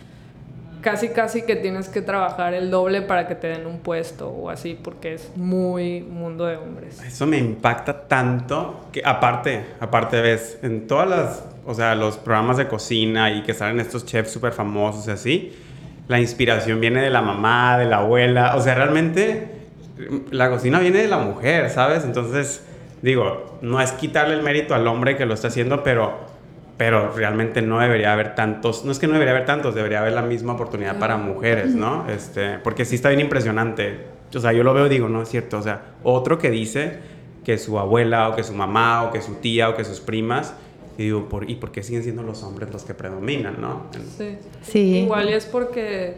Speaker 3: casi casi que tienes que trabajar el doble para que te den un puesto o así, porque es muy mundo de hombres.
Speaker 2: Eso me impacta tanto que aparte, aparte ves, en todas las, o sea, los programas de cocina y que salen estos chefs súper famosos y así, la inspiración viene de la mamá, de la abuela, o sea, realmente la cocina viene de la mujer, ¿sabes? Entonces, digo, no es quitarle el mérito al hombre que lo está haciendo, pero pero realmente no debería haber tantos, no es que no debería haber tantos, debería haber la misma oportunidad para mujeres, ¿no? Este, porque sí está bien impresionante. O sea, yo lo veo, digo, no es cierto. O sea, otro que dice que su abuela o que su mamá o que su tía o que sus primas, y digo, ¿por, ¿y por qué siguen siendo los hombres los que predominan, no?
Speaker 3: Sí. sí. Igual es porque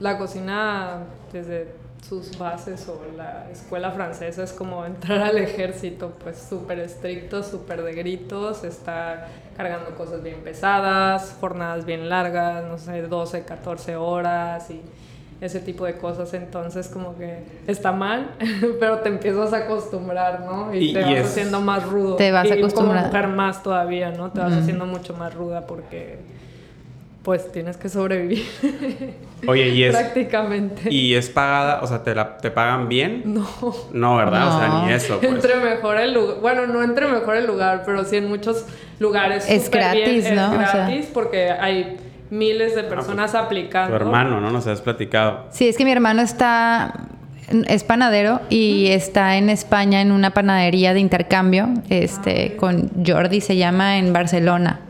Speaker 3: la cocina desde sus bases o la escuela francesa es como entrar al ejército, pues súper estricto, súper de gritos, está cargando cosas bien pesadas, jornadas bien largas, no sé, 12, 14 horas y ese tipo de cosas, entonces como que está mal, [laughs] pero te empiezas a acostumbrar, ¿no? Y, te vas haciendo más rudo.
Speaker 1: Te vas a acostumbrar.
Speaker 3: como más todavía, ¿no? Te vas haciendo mucho más ruda porque pues tienes que sobrevivir. [laughs]
Speaker 2: Oye, y es.
Speaker 3: Prácticamente.
Speaker 2: ¿Y es pagada? O sea, ¿te, la, te pagan bien?
Speaker 3: No.
Speaker 2: No, ¿verdad? O sea, ni eso. Pues.
Speaker 3: Entre mejor el lugar. Bueno, no entre mejor el lugar, pero sí en muchos lugares.
Speaker 1: Es gratis, ¿no?
Speaker 3: Es gratis porque hay miles de ah, pues, personas aplicando.
Speaker 2: Tu hermano, ¿no? Nos has platicado.
Speaker 1: Sí, es que mi hermano está. Es panadero y está en España en una panadería de intercambio, este, con Jordi se llama en Barcelona.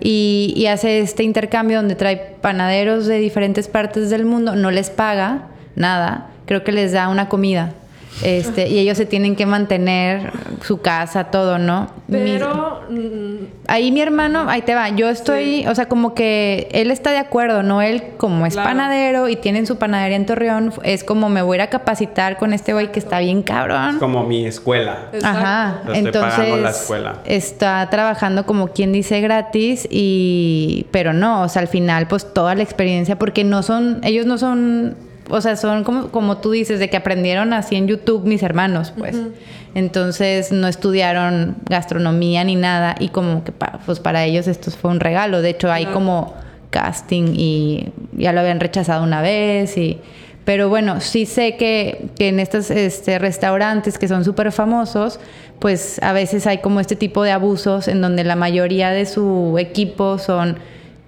Speaker 1: Y, hace este intercambio donde trae panaderos de diferentes partes del mundo, no les paga nada, creo que les da una comida. Este, y ellos se tienen que mantener su casa, todo, ¿no?
Speaker 3: Pero mm,
Speaker 1: ahí mi hermano, ahí te va, yo estoy, o sea, como que él está de acuerdo, ¿no? Él como es
Speaker 3: Claro.
Speaker 1: panadero y tienen su panadería en Torreón, es como me voy a ir a capacitar con este güey que está bien
Speaker 2: Es
Speaker 1: cabrón.
Speaker 2: como mi escuela.
Speaker 3: Exacto.
Speaker 1: Ajá,
Speaker 2: estoy
Speaker 1: entonces
Speaker 2: pagando la escuela.
Speaker 1: está trabajando como quien dice gratis y pero no, o sea, al final pues toda la experiencia porque no son ellos no son o sea, son como, como tú dices, de que aprendieron así en YouTube mis hermanos, pues. Entonces no estudiaron gastronomía ni nada y como que pa- pues para ellos esto fue un regalo. De hecho hay
Speaker 3: Claro.
Speaker 1: como casting y ya lo habían rechazado una vez y... Pero bueno, sí sé que, que en estos este, restaurantes que son súper famosos, pues a veces hay como este tipo de abusos en donde la mayoría de su equipo son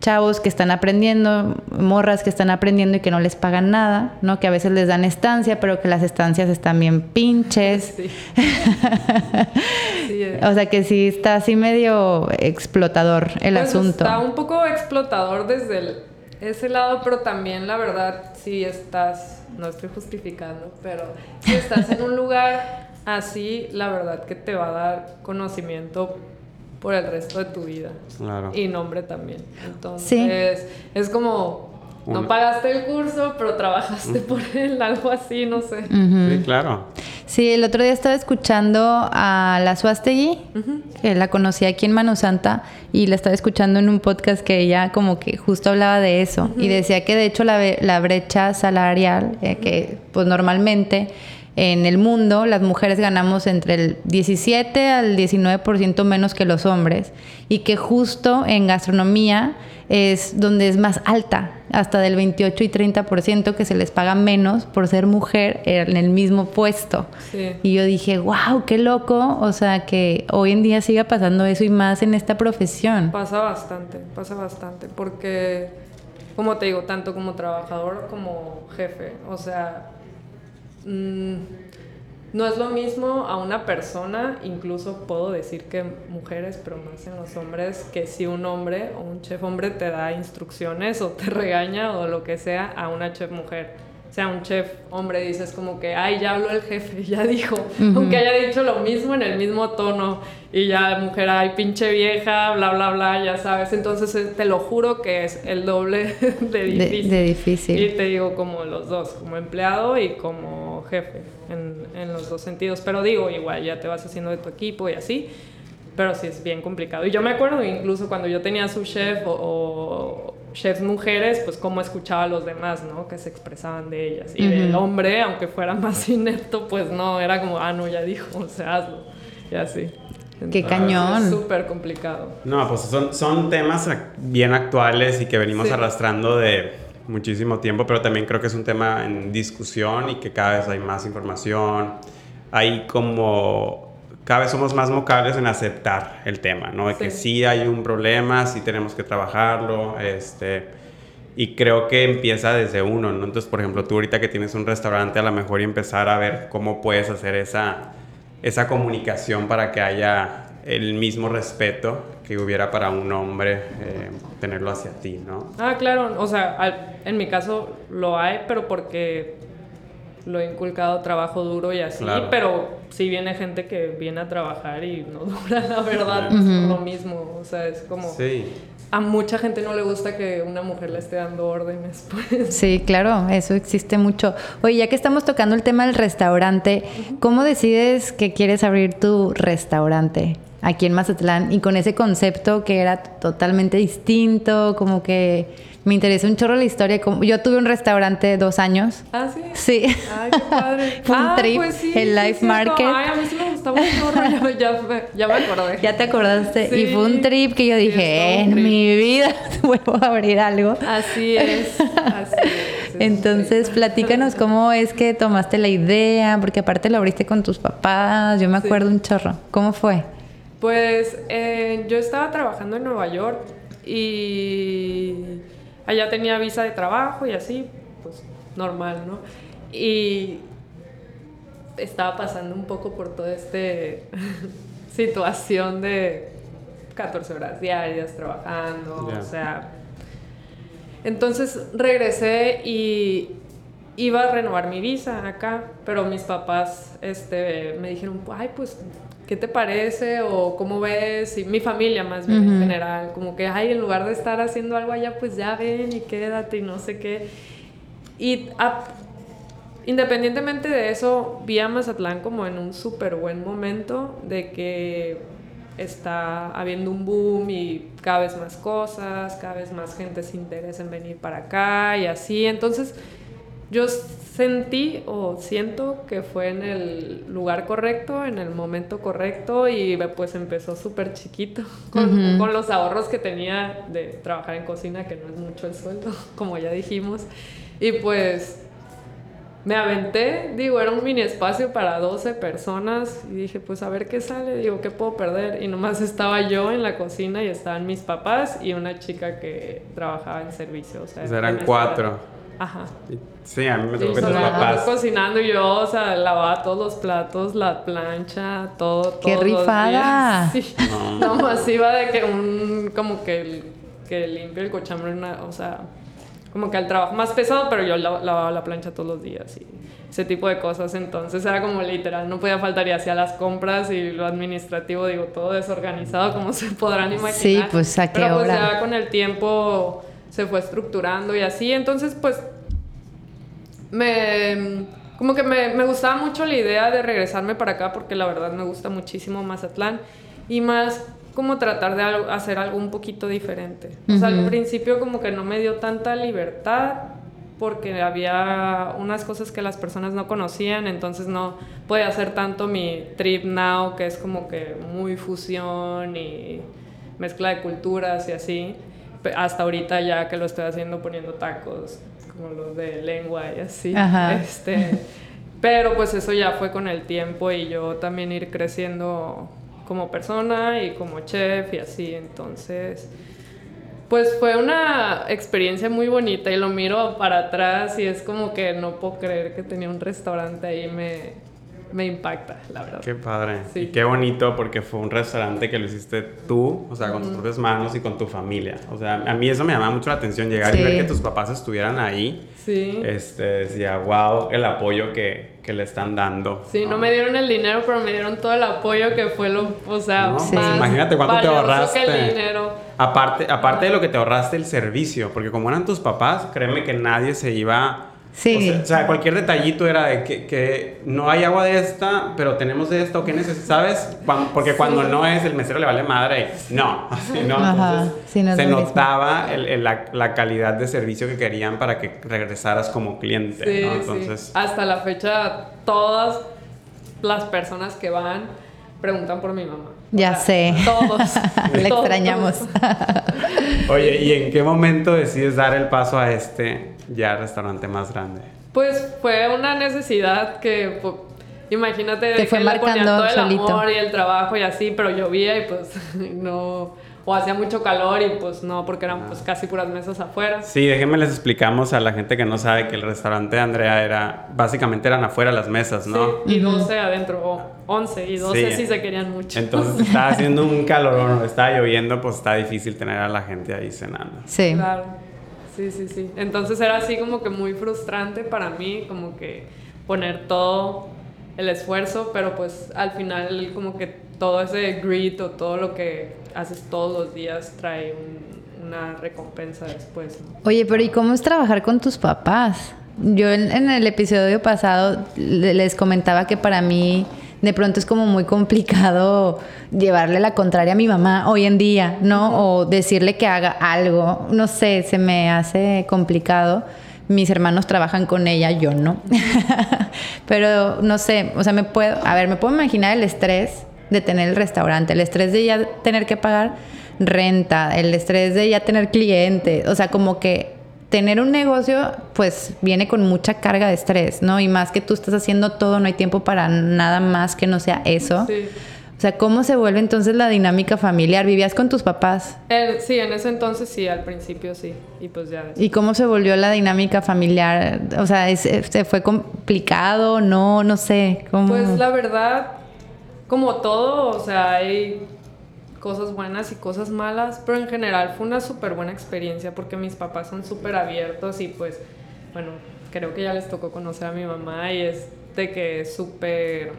Speaker 1: chavos que están aprendiendo, morras que están aprendiendo y que no les pagan nada, ¿no? Que a veces les dan estancia, pero que las estancias están bien pinches.
Speaker 3: Sí. [laughs] Sí, es.
Speaker 1: O sea que sí está así medio explotador el
Speaker 3: Pues
Speaker 1: asunto.
Speaker 3: Está un poco explotador desde el- ese lado, pero también la verdad, si estás, no estoy justificando, pero si estás en un lugar así, la verdad que te va a dar conocimiento por el resto de tu vida.
Speaker 2: Claro.
Speaker 3: Y nombre también. Entonces, es como, no pagaste el curso, pero trabajaste por él, [laughs] algo así, no sé.
Speaker 2: Sí, claro.
Speaker 1: Sí, el otro día estaba escuchando a la Suastegui, que la conocí aquí en Mano Santa, y la estaba escuchando en un podcast que ella como que justo hablaba de eso. Y decía que de hecho la, la brecha salarial, eh, que pues normalmente en el mundo las mujeres ganamos entre el 17 al 19% menos que los hombres, y que justo en gastronomía es donde es más alta, hasta del 28 y 30% que se les paga menos por ser mujer en el mismo puesto.
Speaker 3: Sí.
Speaker 1: Y yo dije, wow, qué loco, o sea, que hoy en día siga pasando eso y más en esta profesión.
Speaker 3: Pasa bastante, pasa bastante, porque, como te digo, tanto como trabajador como jefe, o sea, mm, no es lo mismo a una persona, incluso puedo decir que mujeres, pero más en los hombres, que si un hombre o un chef hombre te da instrucciones o te [laughs] regaña o lo que sea a una chef mujer. Sea, un chef hombre dices como que, ay, ya habló el jefe, [laughs] ya dijo, aunque haya dicho lo mismo en el mismo tono, y ya mujer, ay, pinche vieja, bla, bla, bla, ya sabes. Entonces, eh, te lo juro que es el doble [laughs] de
Speaker 1: De,
Speaker 3: difícil.
Speaker 1: de difícil.
Speaker 3: Y te digo como los dos, como empleado y como jefe, en, en los dos sentidos. Pero digo, igual ya te vas haciendo de tu equipo y así, pero sí es bien complicado. Y yo me acuerdo incluso cuando yo tenía su chef o, o chefs mujeres, pues cómo escuchaba a los demás, ¿no? Que se expresaban de ellas. Y del
Speaker 1: Ujú.
Speaker 3: hombre, aunque fuera más [laughs] inepto, pues no, era como, ah, no, ya dijo, o sea, hazlo. Y así.
Speaker 1: Qué cañón.
Speaker 3: Es súper complicado.
Speaker 2: No, pues son, son temas bien actuales y que venimos
Speaker 3: Sí.
Speaker 2: arrastrando de muchísimo tiempo, pero también creo que es un tema en discusión y que cada vez hay más información. Hay como... Cada vez somos más mocables en aceptar el tema, ¿no? De que
Speaker 3: Sí.
Speaker 2: sí hay un problema, sí tenemos que trabajarlo, este... Y creo que empieza desde uno, ¿no? Entonces, por ejemplo, tú ahorita que tienes un restaurante, a lo mejor y empezar a ver cómo puedes hacer esa, esa comunicación para que haya el mismo respeto que hubiera para un hombre eh, tenerlo hacia ti, ¿no?
Speaker 3: Ah, claro, o sea, al- en mi caso lo hay, pero porque lo he inculcado trabajo duro y así,
Speaker 2: Claro.
Speaker 3: pero sí viene gente que viene a trabajar y no [laughs] dura, la verdad, es lo mismo, o sea, es como...
Speaker 2: Sí.
Speaker 3: A mucha gente no le gusta que una mujer le esté dando órdenes, [laughs] pues.
Speaker 1: Sí, claro, eso existe mucho. Oye, ya que estamos tocando el tema del restaurante, ¿cómo decides que quieres abrir tu restaurante aquí en Mazatlán y con ese concepto que era totalmente distinto, como que me interesa un chorro la historia. Yo tuve un restaurante dos años.
Speaker 3: Ah, sí.
Speaker 1: Sí.
Speaker 3: Ay, qué padre.
Speaker 1: Fue [laughs] un
Speaker 3: Ah,
Speaker 1: trip,
Speaker 3: pues sí,
Speaker 1: el Life. Market.
Speaker 3: Ay, a mí sí me gustaba un chorro, [laughs] ya, ya, me- ya me acordé.
Speaker 1: Ya te acordaste. Y
Speaker 3: Sí.
Speaker 1: fue un trip que yo dije, en
Speaker 3: trip".
Speaker 1: mi vida [laughs] vuelvo a abrir algo.
Speaker 3: Así es, así es.
Speaker 1: Entonces, platícanos cómo es que tomaste la idea, porque aparte lo abriste con tus papás, yo me acuerdo un chorro. ¿Cómo fue?
Speaker 3: Pues eh, yo estaba trabajando en Nueva York y allá tenía visa de trabajo y así, pues normal, ¿no? Y estaba pasando un poco por toda esta [laughs] situación de 14 horas diarias trabajando, o sea... Entonces regresé y iba a renovar mi visa acá, pero mis papás este, me dijeron, ay, pues, ¿qué te parece? O ¿cómo ves? Y mi familia más bien en general, como que, ay, en lugar de estar haciendo algo allá, pues ya ven y quédate y no sé qué. Y independientemente de eso, vi a Mazatlán como en un súper buen momento de que está habiendo un boom y cada vez más cosas, cada vez más gente se interesa en venir para acá y así. Entonces, yo sentí o siento que fue en el lugar correcto, en el momento correcto y pues empezó súper chiquito [laughs] con, con, los ahorros que tenía de trabajar en cocina, que no es mucho el sueldo, [laughs] como ya dijimos. Y pues me aventé, digo, era un mini espacio para 12 personas y dije, pues a ver qué sale, digo, ¿qué puedo perder? Y nomás estaba yo en la cocina y estaban mis papás y una chica que trabajaba en servicio. O sea,
Speaker 2: eran cuatro.
Speaker 3: Ajá.
Speaker 2: Sí, a mí me tocó que tus papás.
Speaker 3: cocinando y yo, o sea, lavaba todos los platos, la plancha, todo,
Speaker 1: ¡Qué rifada! [laughs]
Speaker 3: Sí. No. más iba de que un, como que, que limpio el cochambre, una, o sea, como que el trabajo más pesado, pero yo lavaba la plancha todos los días y ese tipo de cosas. Entonces era como literal, no podía faltar y hacía las compras y lo administrativo, digo, todo desorganizado, como se podrán imaginar.
Speaker 1: Sí, pues a qué
Speaker 3: pero
Speaker 1: pues
Speaker 3: ya con el tiempo se fue estructurando y así. Entonces, pues, me, como que me, me gustaba mucho la idea de regresarme para acá porque la verdad me gusta muchísimo Mazatlán y más como tratar de hacer algo un poquito diferente. O sea, al principio como que no me dio tanta libertad porque había unas cosas que las personas no conocían, entonces no podía hacer tanto mi trip now, que es como que muy fusión y mezcla de culturas y así. Hasta ahorita ya que lo estoy haciendo poniendo tacos como los de lengua y así. Este, pero pues eso ya fue con el tiempo y yo también ir creciendo como persona y como chef y así. Entonces, pues fue una experiencia muy bonita y lo miro para atrás y es como que no puedo creer que tenía un restaurante ahí. Me, me impacta, la verdad.
Speaker 2: Qué padre. Y qué bonito porque fue un restaurante que lo hiciste tú, o sea, con tus propias manos y con tu familia. O sea, a mí eso me llamaba mucho la atención, llegar y ver que tus papás estuvieran ahí.
Speaker 3: Sí.
Speaker 2: Este, decía, wow, el apoyo que, que le están dando.
Speaker 3: Sí, no me dieron el dinero, pero me dieron todo el apoyo que fue lo, o sea,
Speaker 2: pues imagínate cuánto te ahorraste.
Speaker 3: Que el dinero.
Speaker 2: Aparte, aparte de lo que te ahorraste el servicio, porque como eran tus papás, créeme que nadie se iba
Speaker 1: Sí.
Speaker 2: O sea, cualquier detallito era de que, que, no hay agua de esta, pero tenemos de esto, ¿qué necesitas? ¿Sabes? porque cuando no es, el mesero le vale madre. No, [laughs] así no. Entonces, se notaba el, la, la, calidad de servicio que querían para que regresaras como cliente.
Speaker 3: Sí,
Speaker 2: ¿no?
Speaker 3: Entonces, Hasta la fecha, todas las personas que van preguntan por mi mamá.
Speaker 1: Ya sé.
Speaker 3: Todos. [laughs]
Speaker 1: Le extrañamos. [laughs]
Speaker 2: Oye, ¿y en qué momento decides dar el paso a este ya restaurante más grande?
Speaker 3: Pues fue una necesidad que, pues, imagínate,
Speaker 1: Te fue marcando
Speaker 3: todo el
Speaker 1: solito.
Speaker 3: amor y el trabajo y así, pero llovía y pues [laughs] no o hacía mucho calor y pues no, porque eran pues casi puras mesas afuera.
Speaker 2: Sí, déjenme les explicamos a la gente que no sabe que el restaurante de Andrea era, básicamente eran afuera las mesas, ¿no?
Speaker 3: Sí, y 12 adentro, o 11, y 12 sí. se querían mucho.
Speaker 2: Entonces [laughs] estaba haciendo un calor, estaba lloviendo, pues está difícil tener a la gente ahí cenando.
Speaker 1: Sí.
Speaker 3: Claro. Sí, sí, sí. Entonces era así como que muy frustrante para mí, como que poner todo el esfuerzo, pero pues al final como que todo ese grit o todo lo que haces todos los días trae una recompensa después.
Speaker 1: Oye, pero ¿y cómo es trabajar con tus papás? Yo en, el episodio pasado les comentaba que para mí de pronto es como muy complicado llevarle la contraria a mi mamá hoy en día, ¿no? O decirle que haga algo, no sé, se me hace complicado. Mis hermanos trabajan con ella, yo no. [laughs] Pero no sé, o sea, me puedo, a ver, me puedo imaginar el estrés de tener el restaurante, el estrés de ya tener que pagar renta, el estrés de ya tener clientes, o sea, como que tener un negocio pues viene con mucha carga de estrés, ¿no? Y más que tú estás haciendo todo, no hay tiempo para nada más que no sea eso.
Speaker 3: Sí.
Speaker 1: O sea, ¿cómo se vuelve entonces la dinámica familiar? ¿Vivías con tus papás?
Speaker 3: Eh, sí, en ese entonces sí, al principio sí. Y pues ya.
Speaker 1: ¿Y cómo se volvió la dinámica familiar? O sea, ¿se fue complicado? No, no sé. ¿cómo?
Speaker 3: Pues la verdad, como todo, o sea, hay cosas buenas y cosas malas, pero en general fue una súper buena experiencia porque mis papás son súper abiertos y pues, bueno, creo que ya les tocó conocer a mi mamá y es de que es súper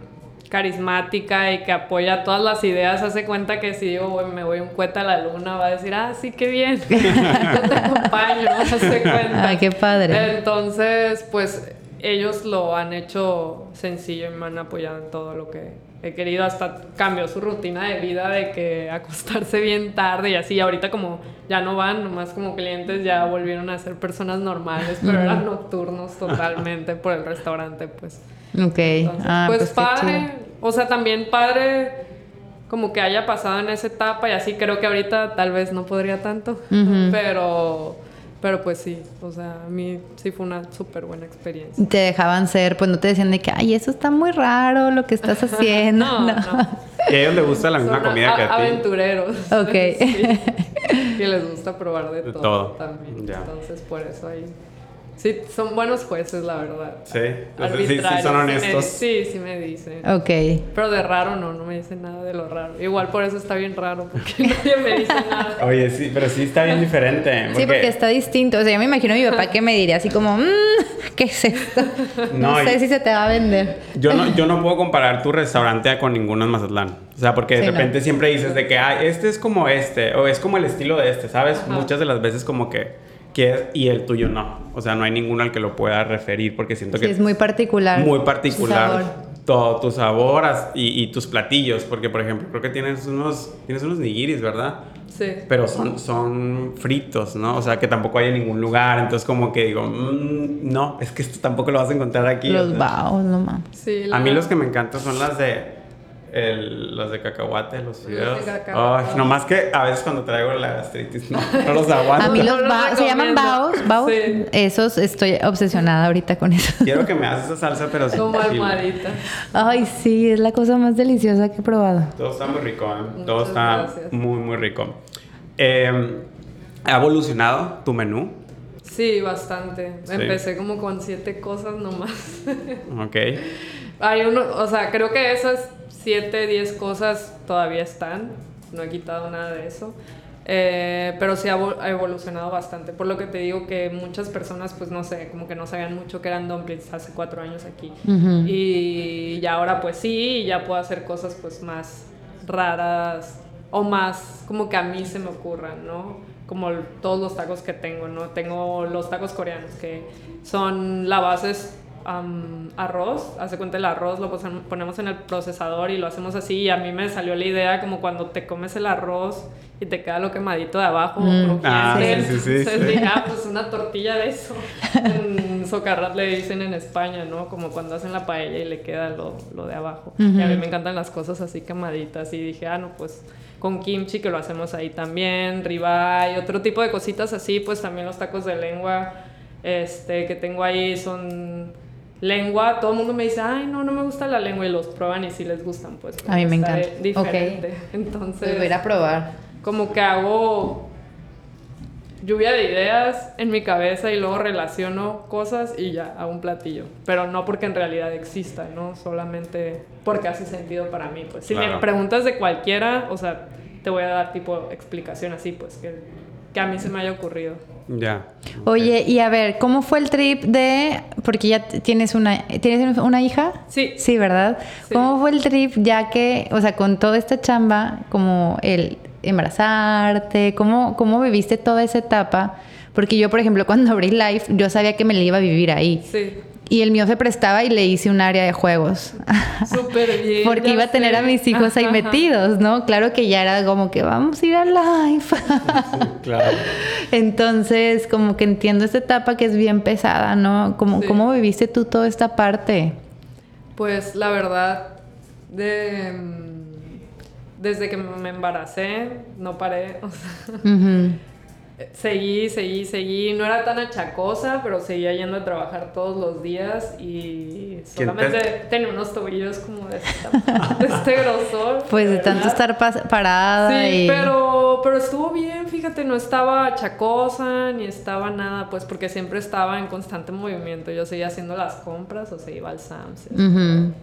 Speaker 3: carismática y que apoya todas las ideas, hace cuenta que si digo, me voy un cueta a la luna, va a decir, ah, sí, qué bien, [laughs] yo te acompaño, [laughs] hace cuenta.
Speaker 1: Ay, qué padre.
Speaker 3: Entonces, pues ellos lo han hecho sencillo y me han apoyado en todo lo que he querido. Hasta cambió su rutina de vida de que acostarse bien tarde y así. Ahorita como ya no van, nomás como clientes, ya volvieron a ser personas normales, pero eran nocturnos totalmente por el restaurante, pues.
Speaker 1: Ok. ah,
Speaker 3: pues,
Speaker 1: pues,
Speaker 3: padre. O sea, también padre como que haya pasado en esa etapa y así creo que ahorita tal vez no podría tanto, pero pero pues sí, o sea, a mí sí fue una súper buena experiencia.
Speaker 1: Te dejaban ser, pues no te decían de que, ay, eso está muy raro lo que estás haciendo. [laughs]
Speaker 3: No, no.
Speaker 2: Y a ellos les gusta la misma
Speaker 3: Son
Speaker 2: comida que
Speaker 3: a-
Speaker 2: a ti.
Speaker 3: aventureros.
Speaker 1: Ok. [laughs]
Speaker 3: Sí. Y les gusta probar de,
Speaker 2: De
Speaker 3: todo,
Speaker 2: todo.
Speaker 3: también.
Speaker 2: Ya.
Speaker 3: Entonces, por eso ahí. Sí, son buenos jueces, la verdad.
Speaker 2: Sí, entonces sí, sí son honestos.
Speaker 3: Sí, sí me dicen.
Speaker 1: ok.
Speaker 3: Pero de raro no, no me dicen nada de lo raro. Igual por eso está bien raro, porque [laughs] nadie me dice nada.
Speaker 2: Oye, sí, pero sí está bien diferente.
Speaker 1: Sí, porque está distinto. O sea, yo me imagino a mi papá que me diría así como, "Mm, ¿qué es esto? No,
Speaker 2: No,
Speaker 1: sé
Speaker 2: y-
Speaker 1: si se te va a vender.
Speaker 2: Yo no, yo no puedo comparar tu restaurante con ninguno en Mazatlán. O sea, porque de
Speaker 1: Sí, no.
Speaker 2: repente siempre dices de que, ah, este es como este, o es como el estilo de este, ¿sabes?
Speaker 3: Ajá.
Speaker 2: Muchas de las veces como que y el tuyo no. O sea, no hay ninguno al que lo pueda referir porque siento
Speaker 1: Sí,
Speaker 2: que
Speaker 1: es muy particular.
Speaker 2: muy particular
Speaker 1: sabor.
Speaker 2: todo tu sabor y, y tus platillos. Porque, por ejemplo, creo que tienes unos, tienes unos nigiris, ¿verdad?
Speaker 3: Sí.
Speaker 2: Pero son, son fritos, ¿no? O sea, que tampoco hay en ningún lugar. Entonces, como que digo, "Mm, no, es que esto tampoco lo vas a encontrar aquí.
Speaker 1: Los baos, no mames.
Speaker 3: Sí,
Speaker 2: A mí los que me encantan son las de los de cacahuate, los fideos. Oh, nomás que a veces cuando traigo la gastritis no, no los [laughs] aguanto.
Speaker 1: A mí los, baos se llaman baos, baos.
Speaker 3: Sí.
Speaker 1: Esos estoy obsesionada ahorita con eso.
Speaker 2: Quiero que me hagas esa salsa, pero sin
Speaker 3: Como almohadita.
Speaker 1: Ay, sí, es la cosa más deliciosa que he probado.
Speaker 2: Todo está muy rico, ¿eh? todo está muy, muy rico. Eh, ¿Ha evolucionado tu menú?
Speaker 3: Sí, bastante. Empecé como con siete cosas nomás.
Speaker 2: Ok. [laughs]
Speaker 3: Hay uno, o sea, creo que eso es 7, 10 cosas todavía están, no he quitado nada de eso. Eh, pero sí ha evolucionado bastante, por lo que te digo que muchas personas, pues no sé, como que no sabían mucho que eran dumplings hace cuatro años aquí. Y ya ahora pues sí, ya puedo hacer cosas pues más raras o más como que a mí se me ocurran, ¿no? Como todos los tacos que tengo, ¿no? Tengo los tacos coreanos que son la base am, arroz, hace cuenta el arroz lo ponemos en el procesador y lo hacemos así y a mí me salió la idea como cuando te comes el arroz y te queda lo quemadito de abajo,
Speaker 1: Mm.
Speaker 2: Ah, sí, sí, sí,
Speaker 3: Entonces
Speaker 2: sí.
Speaker 3: dije, ah, pues una tortilla de eso. [laughs] En Socarrat le dicen en España, ¿no? Como cuando hacen la paella y le queda lo, lo de abajo. Y a mí me encantan las cosas así quemaditas. Y dije, ah, no, pues con kimchi que lo hacemos ahí también, ribeye, otro tipo de cositas así, pues también los tacos de lengua este, que tengo ahí son lengua. Todo el mundo me dice, ay, no, no me gusta la lengua y los prueban y sí les gustan, pues.
Speaker 1: A mí me encanta.
Speaker 3: Diferente. [laughs] Entonces
Speaker 1: voy a ir a probar.
Speaker 3: como que hago lluvia de ideas en mi cabeza y luego relaciono cosas y ya hago un platillo. Pero no porque en realidad exista, ¿no? Solamente porque hace sentido para mí. Pues si me preguntas de cualquiera, o sea, te voy a dar tipo explicación así, pues que, que a mí se me haya ocurrido.
Speaker 2: Ya.
Speaker 1: Oye, y a ver, ¿cómo fue el trip de...? Porque ya tienes una... ¿Tienes una hija?
Speaker 3: Sí.
Speaker 1: Sí, ¿verdad?
Speaker 3: Sí.
Speaker 1: ¿Cómo fue el trip ya que, o sea, con toda esta chamba, como el embarazarte, cómo, cómo viviste toda esa etapa? Porque yo, por ejemplo, cuando abrí Life, yo sabía que me la iba a vivir ahí.
Speaker 3: Sí.
Speaker 1: Y el mío se prestaba y le hice un área de juegos. [laughs]
Speaker 3: Súper bien.
Speaker 1: Porque iba a tener
Speaker 3: sé.
Speaker 1: a mis hijos ahí
Speaker 3: Ajá.
Speaker 1: metidos, ¿no? Claro que ya era como que vamos a ir a Life. [laughs]
Speaker 2: Claro.
Speaker 1: Entonces, como que entiendo esta etapa que es bien pesada, ¿no? Como,
Speaker 3: Sí.
Speaker 1: ¿Cómo viviste tú toda esta parte?
Speaker 3: Pues la verdad, de, mm, desde que me embaracé, no paré. O sea. Seguí, seguí, seguí. No era tan achacosa, pero seguía yendo a trabajar todos los días y
Speaker 2: ¿Quién te-
Speaker 3: solamente tenía unos tobillos como de, esta- de este grosor. [laughs]
Speaker 1: Pues de tanto estar parada
Speaker 3: Sí,
Speaker 1: y...
Speaker 3: pero, pero estuvo bien, fíjate, no estaba achacosa ni estaba nada, pues porque siempre estaba en constante movimiento. Yo seguía haciendo las compras o se iba al Sam's.
Speaker 1: Ujú.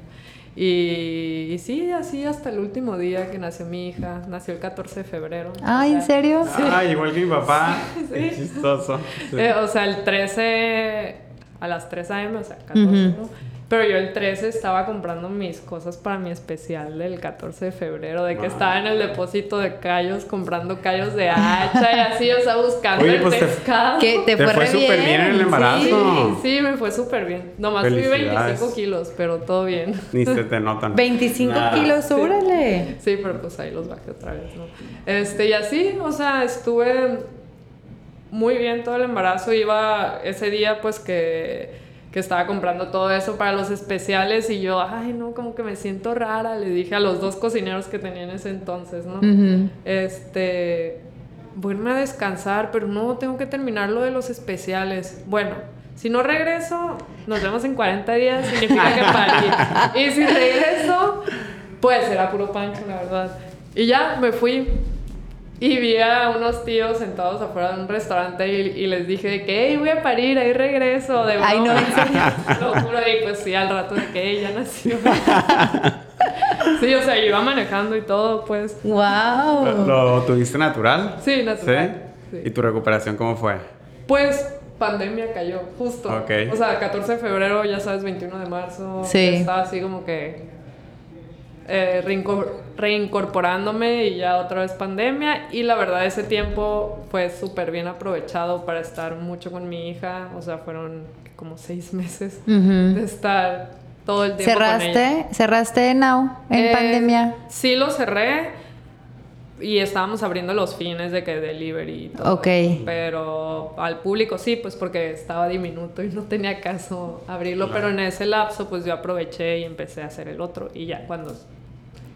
Speaker 3: Y, y sí, así hasta el último día que nació mi hija. Nació el 14 de febrero.
Speaker 1: Ay,
Speaker 3: O
Speaker 1: ¿en serio?
Speaker 2: Ah, igual que mi papá. [laughs]
Speaker 3: Sí.
Speaker 2: Qué chistoso. Sí.
Speaker 3: Eh, o sea, el 13 a las 3 a.m., o sea, 14, ¿no? Pero yo el 13 estaba comprando mis cosas para mi especial del 14 de febrero, de que estaba en el depósito de callos comprando callos de hacha y así, o sea, buscando
Speaker 2: Oye,
Speaker 3: el
Speaker 2: pues te-
Speaker 3: pescado.
Speaker 1: Que te,
Speaker 2: Te
Speaker 1: fue,
Speaker 2: fue súper bien en el embarazo.
Speaker 3: Sí, sí, me fue súper bien. Nomás subí
Speaker 2: Felicidades.
Speaker 3: 25 kilos, pero todo bien.
Speaker 2: Ni se te notan.
Speaker 1: 25
Speaker 2: Nada.
Speaker 1: kilos, órale.
Speaker 3: Sí, pero pues ahí los bajé otra vez, ¿no? Este, y así, o sea, estuve muy bien todo el embarazo. Iba ese día, pues que, que estaba comprando todo eso para los especiales y yo, ay, no, como que me siento rara. Le dije a los dos cocineros que tenía en ese entonces, ¿no?
Speaker 1: Ujú.
Speaker 3: Este, voy a irme a descansar, pero no, tengo que terminar lo de los especiales. Bueno, si no regreso, nos vemos en 40 días, significa que parí. [laughs] Y si regreso, pues será puro pancho, la verdad. Y ya me fui. Y vi a unos tíos sentados afuera de un restaurante y, y les dije de que, hey, voy a parir, ahí regreso. De
Speaker 1: Ay, no,
Speaker 3: broma. [laughs]
Speaker 1: ¿en serio?
Speaker 3: Lo juro, y pues sí, al rato de que ella nació. [laughs] sí, o sea, yo iba manejando y todo, pues.
Speaker 1: Wow.
Speaker 2: ¿Lo, lo tuviste natural?
Speaker 3: Sí, natural.
Speaker 2: ¿Sí?
Speaker 3: Sí.
Speaker 2: ¿Y tu recuperación cómo fue?
Speaker 3: Pues pandemia cayó, justo.
Speaker 2: Ok.
Speaker 3: O sea, 14 de febrero, ya sabes, 21 de marzo.
Speaker 1: Sí.
Speaker 3: Estaba así como que eh, reincor- reincorporándome y ya otra vez pandemia. Y la verdad, ese tiempo fue súper bien aprovechado para estar mucho con mi hija. O sea, fueron como seis [laughs] meses de estar todo el tiempo. con ella.
Speaker 1: ¿Cerraste, ¿Cerraste Now en
Speaker 3: Eh,
Speaker 1: pandemia?
Speaker 3: Sí, lo cerré. Y estábamos abriendo los fines de que delivery y todo.
Speaker 1: Ok.
Speaker 3: eso. Pero al público sí, pues porque estaba diminuto y no tenía caso abrirlo. Pero en ese lapso, pues yo aproveché y empecé a hacer el otro. Y ya cuando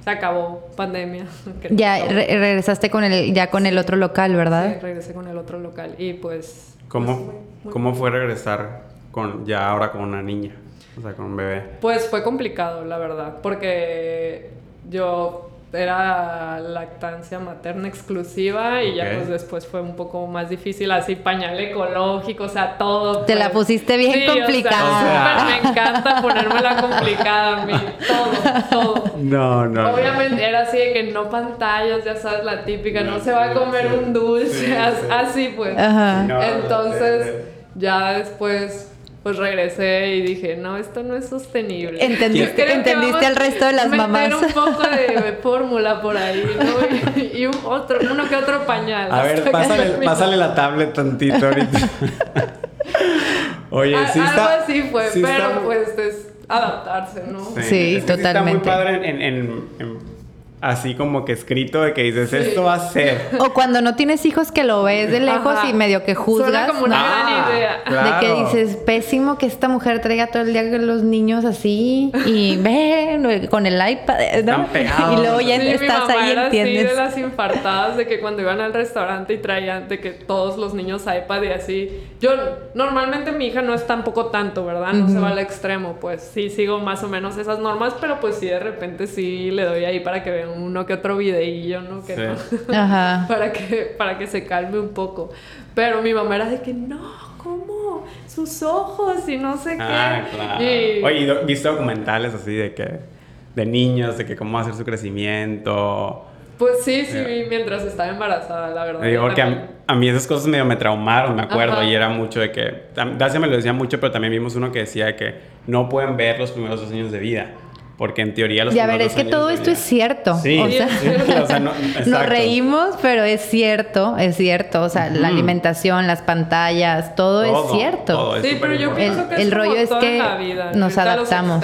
Speaker 3: se acabó pandemia. [laughs]
Speaker 1: Ya re- regresaste con el, ya con el otro local,
Speaker 3: sí,
Speaker 1: ¿verdad?
Speaker 3: regresé con el otro local. Y pues.
Speaker 2: ¿Cómo,
Speaker 3: pues, muy- muy
Speaker 2: ¿Cómo fue regresar con ya ahora con una niña? O sea, con un bebé.
Speaker 3: Pues fue complicado, la verdad, porque yo era lactancia materna exclusiva y ya pues después fue un poco más difícil, así pañal ecológico, o sea, todo.
Speaker 1: Te la
Speaker 3: pues.
Speaker 1: pusiste bien
Speaker 3: Sí, o sea,
Speaker 1: complicada.
Speaker 3: me encanta ponérmela complicada a mí, todo, todo.
Speaker 2: No, no.
Speaker 3: Obviamente era así de que no pantallas, ya sabes, la típica, no,
Speaker 2: No,
Speaker 3: se va a comer
Speaker 2: sí.
Speaker 3: un dulce,
Speaker 2: Sí,
Speaker 3: as-
Speaker 2: sí.
Speaker 3: así pues.
Speaker 1: Ajá.
Speaker 2: No,
Speaker 3: Entonces, ya después, pues regresé y dije, no, esto no es sostenible.
Speaker 1: Entendiste- entendiste al resto de las
Speaker 3: meter
Speaker 1: mamás.
Speaker 3: un poco de fórmula por ahí, ¿no? Y, y un otro, uno que otro pañal.
Speaker 2: A ver, pásale, pásale la tablet tantito ahorita. Oye,
Speaker 3: A-
Speaker 2: sí
Speaker 3: Algo
Speaker 2: está.
Speaker 3: así fue,
Speaker 2: sí
Speaker 3: pero
Speaker 2: está-
Speaker 3: pues es adaptarse, ¿no?
Speaker 1: Sí,
Speaker 2: es que Está muy
Speaker 1: totalmente.
Speaker 2: padre en- en- en- así como que escrito de que dices,
Speaker 3: Sí.
Speaker 2: esto va a ser.
Speaker 1: O cuando no tienes hijos que lo ves de lejos
Speaker 3: Ajá.
Speaker 1: y medio que juzgas.
Speaker 3: Suena como una
Speaker 1: ¿no?
Speaker 2: Ah,
Speaker 3: gran idea.
Speaker 2: claro.
Speaker 1: De que dices, pésimo que esta mujer traiga todo el día los niños así y [laughs] ven con el iPad, ¿no?
Speaker 2: Están pegados.
Speaker 1: Y luego ya
Speaker 3: Sí, mi
Speaker 1: estás
Speaker 3: mamá
Speaker 1: ahí
Speaker 3: era así
Speaker 1: entiendes.
Speaker 3: de las infartadas de que cuando iban al restaurante y traían de que todos los niños iPad y así. Yo, normalmente mi hija no es tampoco tanto, ¿verdad? No se va al extremo, pues sí sigo más o menos esas normas, pero pues sí de repente sí le doy ahí para que vean uno que otro videillo, ¿no? Que
Speaker 2: Sí.
Speaker 3: no- [laughs]
Speaker 1: Ajá.
Speaker 3: para que para que se calme un poco. Pero mi mamá era de que no, ¿cómo? Sus ojos y no sé
Speaker 2: Ah,
Speaker 3: qué.
Speaker 2: claro.
Speaker 3: Y-
Speaker 2: Oye, ¿y do- ¿viste documentales así de que. de niños, de que cómo hacer su crecimiento?
Speaker 3: Pues sí, sí,
Speaker 2: Ya.
Speaker 3: vi mientras estaba embarazada, la verdad.
Speaker 2: Digo, porque a,
Speaker 3: también.
Speaker 2: a mí esas cosas medio me traumaron, me acuerdo,
Speaker 3: Ajá.
Speaker 2: y era mucho de que, Dacia me lo decía mucho, pero también vimos uno que decía que no pueden ver los primeros dos años de vida, porque en teoría los
Speaker 1: Y a ver, es que todo esto es cierto.
Speaker 2: Sí,
Speaker 1: o sea,
Speaker 2: sí, o sea, no- [laughs]
Speaker 1: nos reímos, pero es cierto, es cierto. O sea, la alimentación, las pantallas, todo, es cierto.
Speaker 2: todo es
Speaker 3: Sí, pero yo pienso que
Speaker 1: El-
Speaker 3: es
Speaker 1: el
Speaker 3: como
Speaker 1: rollo es que
Speaker 3: la vida,
Speaker 1: nos
Speaker 3: los
Speaker 1: adaptamos.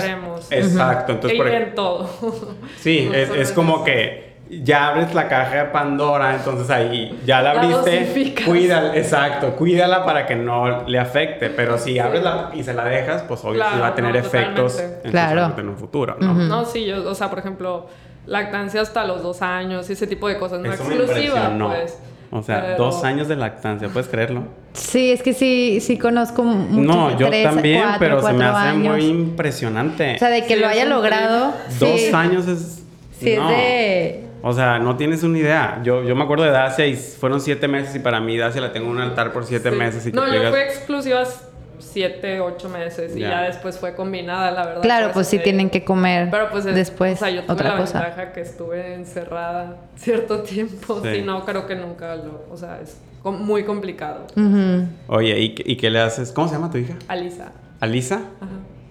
Speaker 2: Exacto, entonces
Speaker 3: Y
Speaker 2: por
Speaker 3: en todo. [laughs]
Speaker 2: Sí,
Speaker 3: No
Speaker 2: es, es como
Speaker 3: eso.
Speaker 2: que ya abres la caja de Pandora, entonces ahí ya la
Speaker 3: La
Speaker 2: abriste,
Speaker 3: dosificas.
Speaker 2: cuídala, exacto, cuídala para que no le afecte, pero si abres la y se la dejas, pues obvio sí
Speaker 3: Claro,
Speaker 2: va a tener
Speaker 3: no,
Speaker 2: efectos en,
Speaker 1: Claro.
Speaker 2: un futuro, ¿no?
Speaker 3: No, sí, yo, o sea, por ejemplo, lactancia hasta los dos años y ese tipo de cosas, no
Speaker 2: Eso me
Speaker 3: exclusiva,
Speaker 2: impresionó.
Speaker 3: pues.
Speaker 2: O sea,
Speaker 3: Pero-
Speaker 2: dos años de lactancia, ¿puedes creerlo?
Speaker 1: Sí, es que sí, sí conozco muchos
Speaker 2: no, yo
Speaker 1: tres,
Speaker 2: también,
Speaker 1: cuatro,
Speaker 2: pero se me hace
Speaker 1: años.
Speaker 2: muy impresionante.
Speaker 1: O sea, de que
Speaker 3: Sí,
Speaker 1: lo haya logrado.
Speaker 2: dos
Speaker 1: sí,
Speaker 2: años es...
Speaker 1: Sí,
Speaker 2: no.
Speaker 1: es de.
Speaker 2: O sea, no tienes una idea. Yo, yo me acuerdo de Dacia y fueron siete meses y para mí Dacia la tengo en un altar por siete
Speaker 3: Sí.
Speaker 2: meses y
Speaker 3: no, yo fui exclusiva siete, ocho meses y
Speaker 2: Ya.
Speaker 3: ya después fue combinada, la verdad.
Speaker 1: Claro, pues
Speaker 3: eso
Speaker 1: sí
Speaker 3: te
Speaker 1: tienen que comer
Speaker 3: Pero pues es-
Speaker 1: después
Speaker 3: o sea, yo tuve
Speaker 1: otra
Speaker 3: la
Speaker 1: cosa.
Speaker 3: ventaja que estuve encerrada cierto [laughs] tiempo.
Speaker 2: Sí.
Speaker 3: Si no, creo que nunca lo... O sea, es com- muy complicado.
Speaker 2: Oye, ¿y, qué- ¿y qué le haces? ¿Cómo se llama tu hija?
Speaker 3: Alisa.
Speaker 2: Alisa,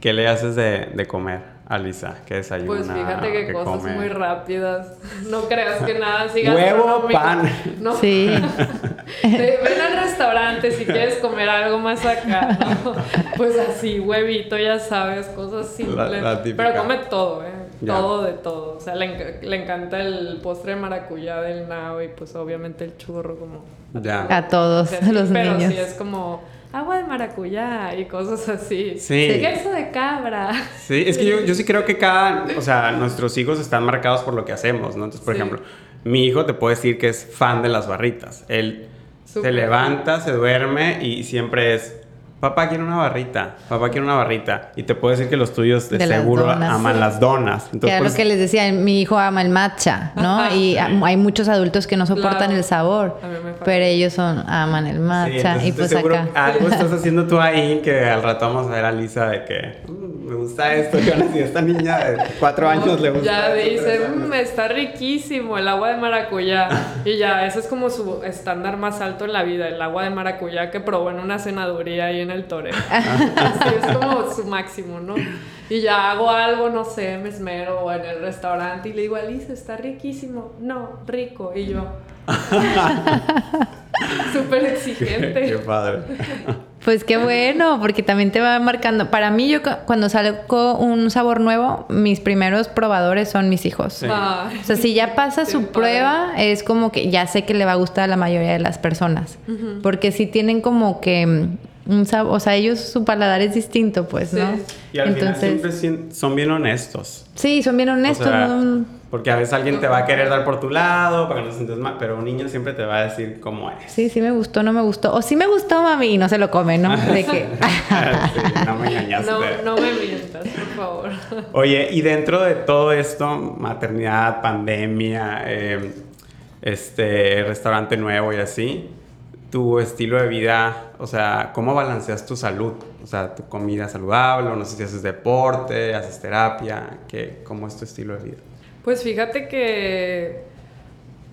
Speaker 2: ¿qué le haces de, de comer? Alisa, ¿qué desayuna?
Speaker 3: Pues fíjate que,
Speaker 2: ¿Qué
Speaker 3: cosas
Speaker 2: come?
Speaker 3: muy rápidas. [laughs] No creas que nada siga
Speaker 2: Huevo, pan. [laughs]
Speaker 3: No.
Speaker 1: Sí. [laughs]
Speaker 3: Ven al restaurante si quieres comer algo más acá, ¿no? Pues así, huevito, ya sabes, cosas simples.
Speaker 2: la.
Speaker 3: Pero come todo, ¿eh?
Speaker 2: Ya.
Speaker 3: Todo de todo. O sea, le, enc- le encanta el postre de maracuyá del nao y pues obviamente el churro como...
Speaker 2: Ya.
Speaker 1: A todos los
Speaker 3: pero
Speaker 1: niños.
Speaker 3: sí es como agua de maracuyá y cosas así.
Speaker 2: Sí.
Speaker 3: Queso de cabra.
Speaker 2: Sí, es que yo, yo sí creo que cada, o sea, nuestros hijos están marcados por lo que hacemos, ¿no? Entonces, por
Speaker 3: Sí.
Speaker 2: ejemplo, mi hijo te puede decir que es fan de las barritas. Él se levanta, se duerme y siempre es, papá quiere una barrita, papá quiere una barrita. Y te puedo decir que los tuyos de,
Speaker 1: De las
Speaker 2: seguro
Speaker 1: donas.
Speaker 2: aman
Speaker 1: Sí.
Speaker 2: las donas.
Speaker 1: Que
Speaker 2: Entonces,
Speaker 1: era
Speaker 2: pues,
Speaker 1: lo que les decía, mi hijo ama el matcha, ¿no?
Speaker 3: Ajá.
Speaker 1: y hay muchos adultos que no soportan
Speaker 3: Claro.
Speaker 1: el sabor, pero ellos son aman el
Speaker 2: sí,
Speaker 1: matcha
Speaker 2: entonces
Speaker 1: y pues
Speaker 2: seguro
Speaker 1: acá.
Speaker 2: algo estás [laughs] haciendo tú ahí que al rato vamos a ver a Lisa de que "Mm, me gusta esto. Y ahora sí, esta niña de cuatro años le gusta
Speaker 3: Ya dice,
Speaker 2: tres años".
Speaker 3: "Mm, está riquísimo el agua de maracuyá. Y ya, ese es como su estándar más alto en la vida, el agua de maracuyá que probó en una cenaduría ahí en el toreo. [laughs] Así es como su máximo, ¿no? Y ya hago algo, no sé, me esmero o en el restaurante y le digo, Alice, está riquísimo. No, rico. Y yo, [laughs] súper
Speaker 2: Qué
Speaker 3: exigente.
Speaker 2: padre.
Speaker 1: Pues qué bueno, porque también te va marcando. Para mí, yo cu- cuando salgo un sabor nuevo, mis primeros probadores son mis hijos.
Speaker 2: Sí.
Speaker 3: Ay,
Speaker 1: O sea, si ya pasa
Speaker 3: qué
Speaker 1: su
Speaker 3: padre.
Speaker 1: prueba, es como que ya sé que le va a gustar a la mayoría de las personas. Porque si tienen como que mm, un sabor, o sea, ellos su paladar es distinto, pues,
Speaker 3: Sí.
Speaker 1: ¿no?
Speaker 2: Y al final siempre son bien honestos.
Speaker 1: sí, son bien honestos.
Speaker 2: O sea,
Speaker 1: ¿no?
Speaker 2: Porque a veces alguien te va a querer dar por tu lado para que no te sientas mal, pero un niño siempre te va a decir cómo es.
Speaker 1: Sí, sí me gustó, no me gustó. O sí me gustó, mami, y no se lo come, ¿no? De que... [laughs]
Speaker 2: Sí, no me engañaste.
Speaker 3: No, no me mientas, por favor. [laughs]
Speaker 2: Oye, y dentro de todo esto, maternidad, pandemia, eh, este restaurante nuevo y así, tu estilo de vida, o sea, ¿cómo balanceas tu salud? O sea, tu comida saludable, o no sé si haces deporte, haces terapia, ¿qué, ¿cómo es tu estilo de vida?
Speaker 3: Pues fíjate que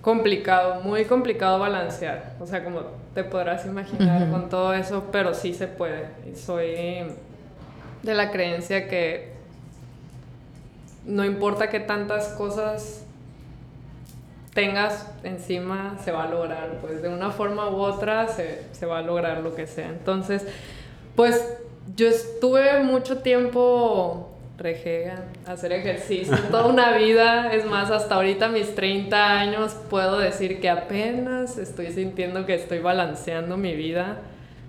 Speaker 3: complicado, muy complicado balancear. O sea, como te podrás imaginar con todo eso, pero sí se puede. Y soy de la creencia que no importa que tantas cosas tengas encima, se va a lograr. Pues de una forma u otra se, se va a lograr lo que sea. Entonces, pues yo estuve mucho tiempo rejega, hacer ejercicio, [laughs] toda una vida, es más, hasta ahorita mis 30 años puedo decir que apenas estoy sintiendo que estoy balanceando mi vida,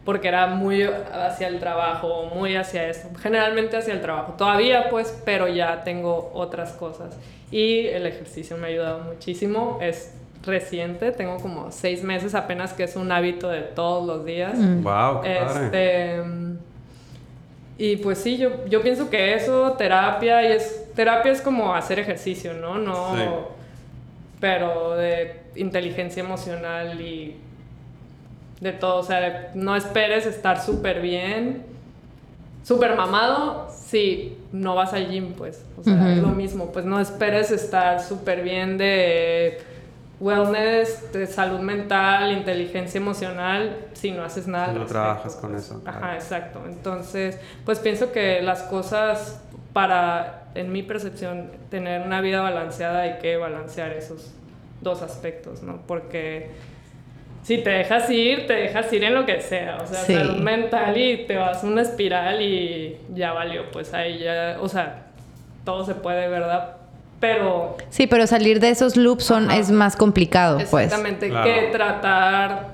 Speaker 3: porque era muy hacia el trabajo, muy hacia eso, generalmente hacia el trabajo, todavía pues, pero ya tengo otras cosas. Y el ejercicio me ha ayudado muchísimo, es reciente, tengo como seis meses apenas que es un hábito de todos los días.
Speaker 2: ¡Wow! ¡Qué padre!
Speaker 3: Este, y pues sí, yo, yo pienso que eso, terapia, y es, terapia es como hacer ejercicio, ¿no? No,
Speaker 2: Sí.
Speaker 3: pero de inteligencia emocional y de todo, o sea, no esperes estar súper bien, súper mamado, si no vas al gym, pues, o sea, es lo mismo, pues no esperes estar súper bien de wellness, de salud mental, inteligencia emocional, si no haces nada. al
Speaker 2: No
Speaker 3: respecto,
Speaker 2: trabajas con
Speaker 3: pues.
Speaker 2: eso,
Speaker 3: Ajá,
Speaker 2: claro.
Speaker 3: exacto. Entonces, pues pienso que las cosas para, en mi percepción, tener una vida balanceada hay que balancear esos dos aspectos, ¿no? Porque si te dejas ir, te dejas ir en lo que sea, o sea,
Speaker 1: Sí.
Speaker 3: salud mental y te vas a una espiral y ya valió, pues ahí ya, o sea, todo se puede, ¿verdad? Pero
Speaker 1: Sí, pero salir de esos loops son,
Speaker 3: Ajá.
Speaker 1: es más complicado, pues.
Speaker 3: exactamente
Speaker 2: Claro.
Speaker 3: que tratar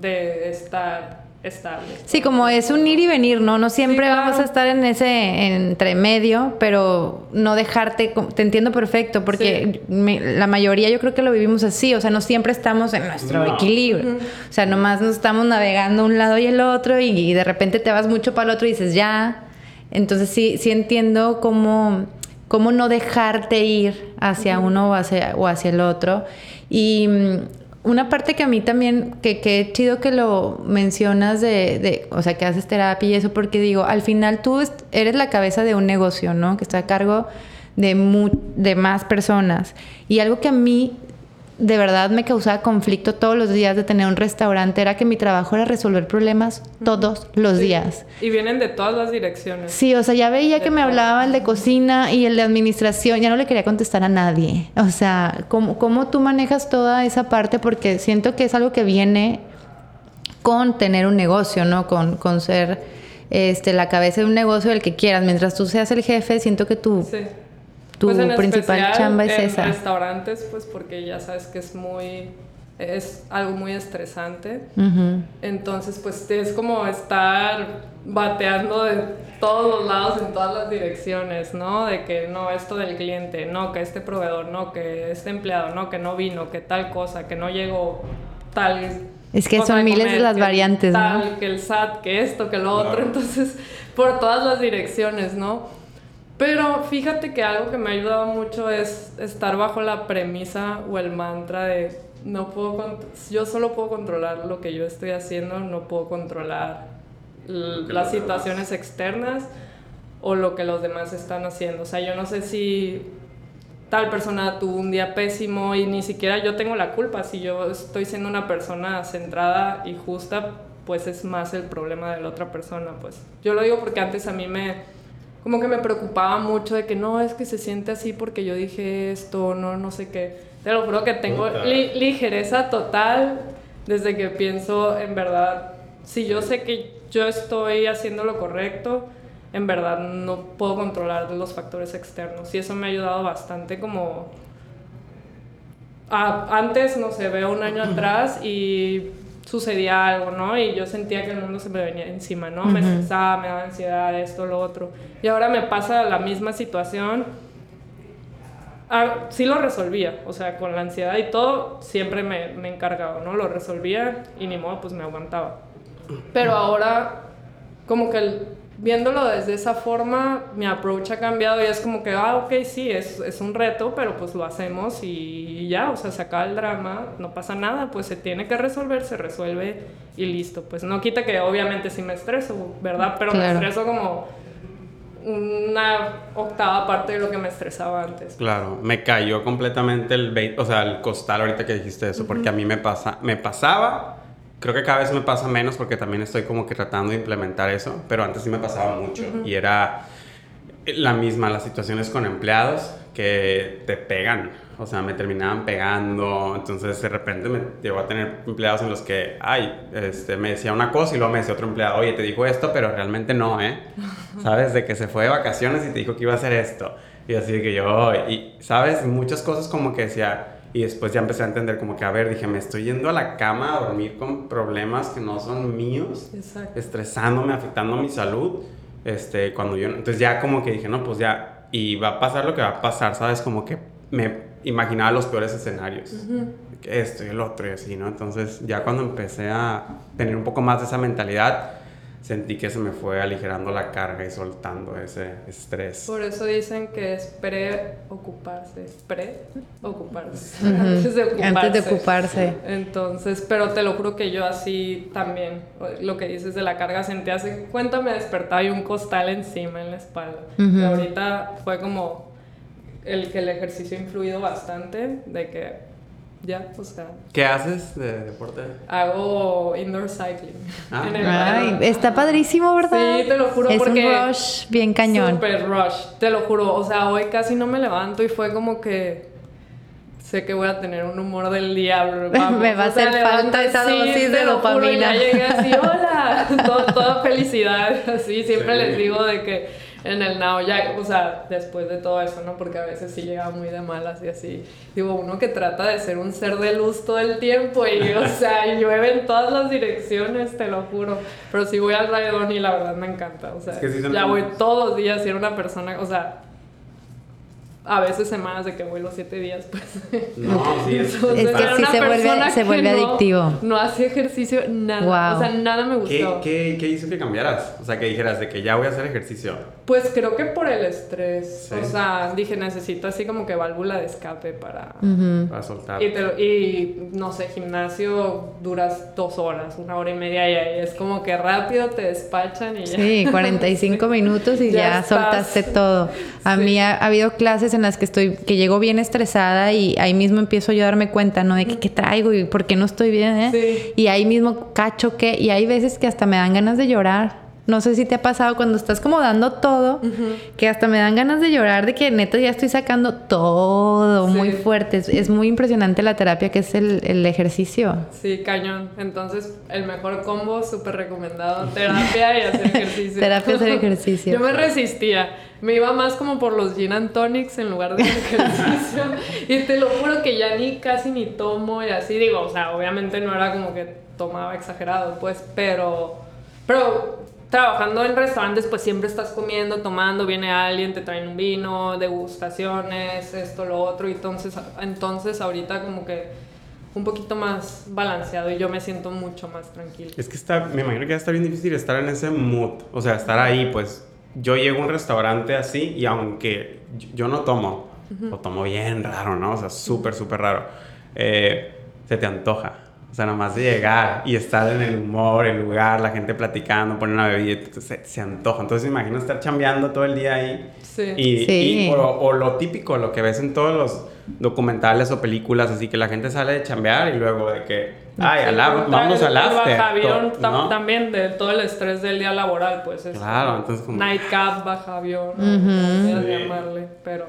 Speaker 3: de estar estable.
Speaker 1: Sí, como es un ir y venir, ¿no? No siempre
Speaker 3: Sí, claro.
Speaker 1: vamos a estar en ese entre medio, pero no dejarte, te entiendo perfecto, porque me- la mayoría yo creo que lo vivimos así, o sea, no siempre estamos en nuestro
Speaker 2: No.
Speaker 1: equilibrio, o sea, nomás nos estamos navegando un lado y el otro y, y de repente te vas mucho para el otro y dices, ya, entonces sí, sí entiendo cómo, cómo no dejarte ir hacia uno o hacia, o hacia el otro. Y mm, una parte que a mí también, que, que chido que lo mencionas de, de, o sea, que haces terapia y eso, porque digo, al final tú eres la cabeza de un negocio, ¿no? Que está a cargo de, mu- de más personas. Y algo que a mí de verdad me causaba conflicto todos los días de tener un restaurante era que mi trabajo era resolver problemas todos los días.
Speaker 3: Y vienen de todas las direcciones.
Speaker 1: Sí, o sea, ya veía que me hablaba el de cocina y el de administración, ya no le quería contestar a nadie. O sea, ¿cómo, cómo tú manejas toda esa parte? Porque siento que es algo que viene con tener un negocio, ¿no? Con, con ser este, la cabeza de un negocio del que quieras. Mientras tú seas el jefe, siento que tú...
Speaker 3: Sí.
Speaker 1: Tu
Speaker 3: Pues en
Speaker 1: principal
Speaker 3: especial
Speaker 1: chamba es
Speaker 3: en
Speaker 1: esa.
Speaker 3: restaurantes, pues porque ya sabes que es muy... Es algo muy estresante.
Speaker 1: Ujú.
Speaker 3: Entonces, pues es como estar bateando de todos los lados, en todas las direcciones, ¿no? De que no, esto del cliente, no, que este proveedor, no, que este empleado, no, que no vino, que tal cosa, que no llegó tal.
Speaker 1: Es que son miles de las variantes, ¿no?
Speaker 3: tal, Que el SAT, que esto, que lo otro.
Speaker 2: Claro.
Speaker 3: Entonces, por todas las direcciones, ¿no? Pero fíjate que algo que me ha ayudado mucho es estar bajo la premisa o el mantra de no puedo yo solo puedo controlar lo que yo estoy haciendo, no puedo controlar las situaciones externas o lo que los demás están haciendo. O sea, yo no sé si tal persona tuvo un día pésimo y ni siquiera yo tengo la culpa. Si yo estoy siendo una persona centrada y justa, pues es más el problema de la otra persona. Pues yo lo digo porque antes a mí me como que me preocupaba mucho de que no es que se siente así porque yo dije esto, no, no sé qué. Te lo juro que tengo li- ligereza total desde que pienso en verdad, si yo sé que yo estoy haciendo lo correcto, en verdad no puedo controlar los factores externos. Y eso me ha ayudado bastante como a- antes, no sé, veo un año [clears throat] atrás y sucedía algo, ¿no? Y yo sentía que el mundo se me venía encima, ¿no? Me estresaba, me daba ansiedad, esto, lo otro. Y ahora me pasa la misma situación. Ah, sí lo resolvía, o sea, con la ansiedad y todo, siempre me, me he encargado, ¿no? Lo resolvía y ni modo, pues me aguantaba. Pero ahora, como que el- viéndolo desde esa forma, mi approach ha cambiado y es como que, ah, ok, sí, es, es un reto, pero pues lo hacemos y ya, o sea, se acaba el drama, no pasa nada, pues se tiene que resolver, se resuelve y listo. Pues no quita que obviamente sí me estreso, ¿verdad? Pero me
Speaker 1: Claro.
Speaker 3: estreso como una octava parte de lo que me estresaba antes.
Speaker 2: Claro, me cayó completamente el o sea, el costal ahorita que dijiste eso, porque a mí me pasa, me pasaba, creo que cada vez me pasa menos porque también estoy como que tratando de implementar eso, pero antes sí me pasaba mucho y era la misma, las situaciones con empleados que te pegan, o sea, me terminaban pegando, entonces de repente me llegó a tener empleados en los que, ay, este, me decía una cosa y luego me decía otro empleado, oye, te dijo esto, pero realmente no, ¿eh? [laughs] ¿Sabes? De que se fue de vacaciones y te dijo que iba a hacer esto. Y así de que yo, y, ¿sabes? Muchas cosas como que decía, y después ya empecé a entender como que, a ver, dije, me estoy yendo a la cama a dormir con problemas que no son míos
Speaker 3: Exacto.
Speaker 2: estresándome, afectando mi salud. Este, cuando yo, entonces ya como que dije, no, pues ya, y va a pasar lo que va a pasar, ¿sabes? Como que me imaginaba los peores escenarios. que Esto y el otro y así, ¿no? Entonces ya cuando empecé a tener un poco más de esa mentalidad, sentí que se me fue aligerando la carga y soltando ese estrés.
Speaker 3: Por eso dicen que es pre-ocuparse. Pre-ocuparse. [laughs] Antes de ocuparse.
Speaker 1: Antes de ocuparse.
Speaker 3: Entonces, pero te lo juro que yo así también, lo que dices de la carga, sentí hace cuenta me despertaba y un costal encima en la espalda. Y ahorita fue como el que el ejercicio ha influido bastante, de que ya, o sea,
Speaker 2: ¿Qué haces de deporte?
Speaker 3: hago indoor cycling.
Speaker 2: Ah.
Speaker 3: en el
Speaker 1: Ay, está padrísimo, ¿verdad?
Speaker 3: Sí, te lo juro,
Speaker 1: Es
Speaker 3: porque
Speaker 1: un rush bien cañón.
Speaker 3: Super rush, te lo juro. O sea, hoy casi no me levanto y fue como que sé que voy a tener un humor del diablo. [laughs] vamos.
Speaker 1: Me va a
Speaker 3: O sea,
Speaker 1: hacer falta esa
Speaker 3: sí,
Speaker 1: dosis de
Speaker 3: lo juro, y
Speaker 1: dopamina.
Speaker 3: ya llegué así, [laughs] hola, [laughs] todo, toda felicidad, así. Siempre
Speaker 2: Sí.
Speaker 3: les digo de que en el now ya, o sea, después de todo eso, ¿no? Porque a veces sí llega muy de malas y así. Digo, uno que trata de ser un ser de luz todo el tiempo y, o [laughs] sea, llueve en todas las direcciones, te lo juro. Pero sí voy al raidón y la verdad me encanta, o sea,
Speaker 2: Es que sí son-
Speaker 3: ya voy todos los días y era una persona, o sea, a veces semanas de que voy los siete días, pues.
Speaker 2: No, sí, es, [laughs]
Speaker 3: Entonces,
Speaker 1: Es que sí se vuelve- se vuelve
Speaker 3: no-
Speaker 1: adictivo.
Speaker 3: No hacía ejercicio, nada.
Speaker 1: Wow.
Speaker 3: O sea, nada me
Speaker 2: ¿Qué,
Speaker 3: gustó.
Speaker 2: qué, qué hizo que cambiaras? O sea, que dijeras de que ya voy a hacer ejercicio.
Speaker 3: Pues creo que por el estrés.
Speaker 2: Sí.
Speaker 3: O sea, dije, necesito así como que válvula de escape para...
Speaker 2: Para soltar.
Speaker 3: Y, lo- y, no sé, gimnasio duras dos horas, una hora y media y ahí es como que rápido te despachan y ya.
Speaker 1: Sí, 45 [laughs] minutos y
Speaker 3: Ya
Speaker 1: soltaste todo. A
Speaker 3: Sí.
Speaker 1: mí ha, ha habido clases en las que estoy, que llego bien estresada y ahí mismo empiezo yo a darme cuenta, ¿no? De que, qué traigo y por qué no estoy bien, ¿eh?
Speaker 3: Sí.
Speaker 1: Y ahí mismo cacho que, y hay veces que hasta me dan ganas de llorar. No sé si te ha pasado cuando estás como dando todo, que hasta me dan ganas de llorar, de que neta ya estoy sacando todo muy fuerte. Es, es muy impresionante la terapia que es el, el ejercicio.
Speaker 3: Sí, cañón. Entonces, el mejor combo, súper recomendado. Terapia y hacer ejercicio.
Speaker 1: Terapia, hacer [laughs] ejercicio.
Speaker 3: Yo me resistía. Me iba más como por los gin and tonics en lugar de [laughs] ejercicio. y te lo juro que ya ni casi ni tomo y así. Digo, o sea, obviamente no era como que tomaba exagerado, pues, pero... Pero trabajando en restaurantes, pues siempre estás comiendo, tomando, viene alguien, te traen un vino, degustaciones, esto, lo otro. Y entonces, entonces ahorita como que un poquito más balanceado y yo me siento mucho más tranquila.
Speaker 2: Es que está, me imagino que va a estar bien difícil estar en ese mood, o sea, estar ahí, pues yo llego a un restaurante así y aunque yo- no tomo, o tomo bien raro, ¿no? O sea, súper, súper raro, eh, se te antoja. O sea, nomás de llegar y estar en el humor, el lugar, la gente platicando, poner una bebida, se, se antoja. Entonces, imagino estar chambeando todo el día ahí.
Speaker 3: Sí.
Speaker 2: Y,
Speaker 1: Sí.
Speaker 2: y- o, o lo típico, lo que ves en todos los documentales o películas, así que la gente sale de chambear y luego de que, ay, al af- vámonos al
Speaker 3: El
Speaker 2: after.
Speaker 3: bajavión
Speaker 2: ¿no?
Speaker 3: también de todo el estrés del día laboral, pues es
Speaker 2: Claro, entonces como-
Speaker 3: nightcap, bajavión, quieras
Speaker 2: Sí.
Speaker 3: llamarle, pero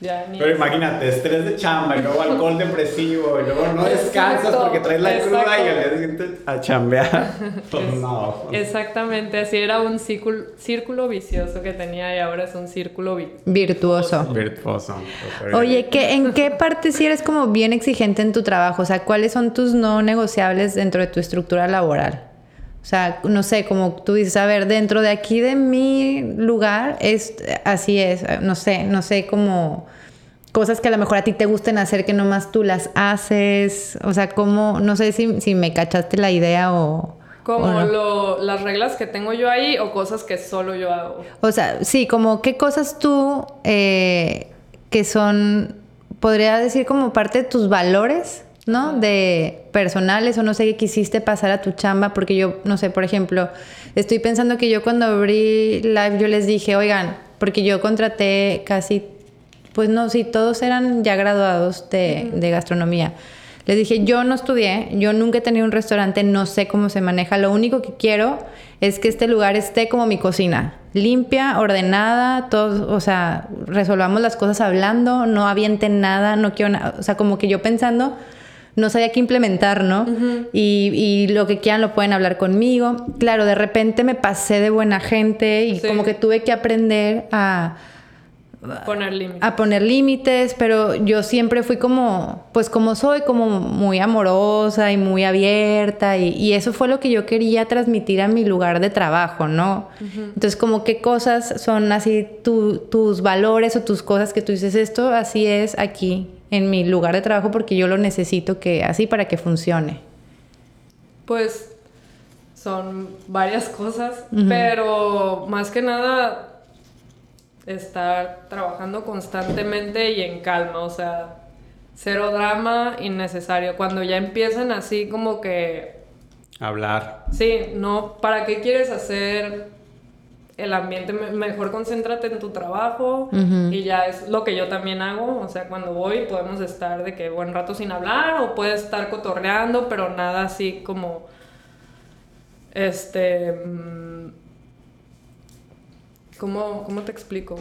Speaker 3: ya
Speaker 2: Pero imagínate, estrés de chamba y luego alcohol depresivo y luego no descansas
Speaker 3: Exacto,
Speaker 2: porque traes la cruda y al día
Speaker 3: exacto.
Speaker 2: siguiente a chambear. [laughs] Pues no.
Speaker 3: Exactamente, así era un círculo, círculo vicioso que tenía y ahora es un círculo vi-
Speaker 1: Virtuoso.
Speaker 2: Virtuoso.
Speaker 1: Oye, ¿qué, ¿en qué parte sí eres como bien exigente en tu trabajo? O sea, ¿cuáles son tus no negociables dentro de tu estructura laboral? O sea, no sé, como tú dices, a ver, dentro de aquí de mi lugar, es así es, no sé, no sé como cosas que a lo mejor a ti te gusten hacer que nomás tú las haces, o sea, como, no sé si, si me cachaste la idea o...
Speaker 3: Como
Speaker 1: no.
Speaker 3: lo- las reglas que tengo yo ahí o cosas que solo yo hago.
Speaker 1: O sea, sí, como qué cosas tú eh, que son, podría decir como parte de tus valores, ¿no? De personales o no sé qué quisiste pasar a tu chamba, porque yo, no sé, por ejemplo, estoy pensando que yo cuando abrí live yo les dije, oigan, porque yo contraté casi, pues no, sí, todos eran ya graduados de, de gastronomía. Les dije, yo no estudié, yo nunca he tenido un restaurante, no sé cómo se maneja. Lo único que quiero es que este lugar esté como mi cocina, limpia, ordenada, todos, o sea, resolvamos las cosas hablando, no avienten nada, no quiero nada, o sea, como que yo pensando, no sabía qué implementar, ¿no? y, y lo que quieran lo pueden hablar conmigo. Claro, de repente me pasé de buena gente y
Speaker 3: Sí.
Speaker 1: como que tuve que aprender a
Speaker 3: Poner límites.
Speaker 1: a poner límites, pero yo siempre fui como, pues como soy, como muy amorosa y muy abierta y, y eso fue lo que yo quería transmitir a mi lugar de trabajo, ¿no? Entonces, como qué cosas son así tu- tus valores o tus cosas que tú dices, esto así es aquí en mi lugar de trabajo porque yo lo necesito que así para que funcione.
Speaker 3: Pues son varias cosas, pero más que nada estar trabajando constantemente y en calma, o sea, cero drama innecesario. Cuando ya empiezan así como que,
Speaker 2: Hablar.
Speaker 3: sí, no, ¿para qué quieres hacer el ambiente? Me- Mejor concéntrate en tu trabajo y ya es lo que yo también hago, o sea, cuando voy podemos estar de que buen rato sin hablar o puedes estar cotorreando, pero nada así como este. mm, ¿Cómo, cómo te explico?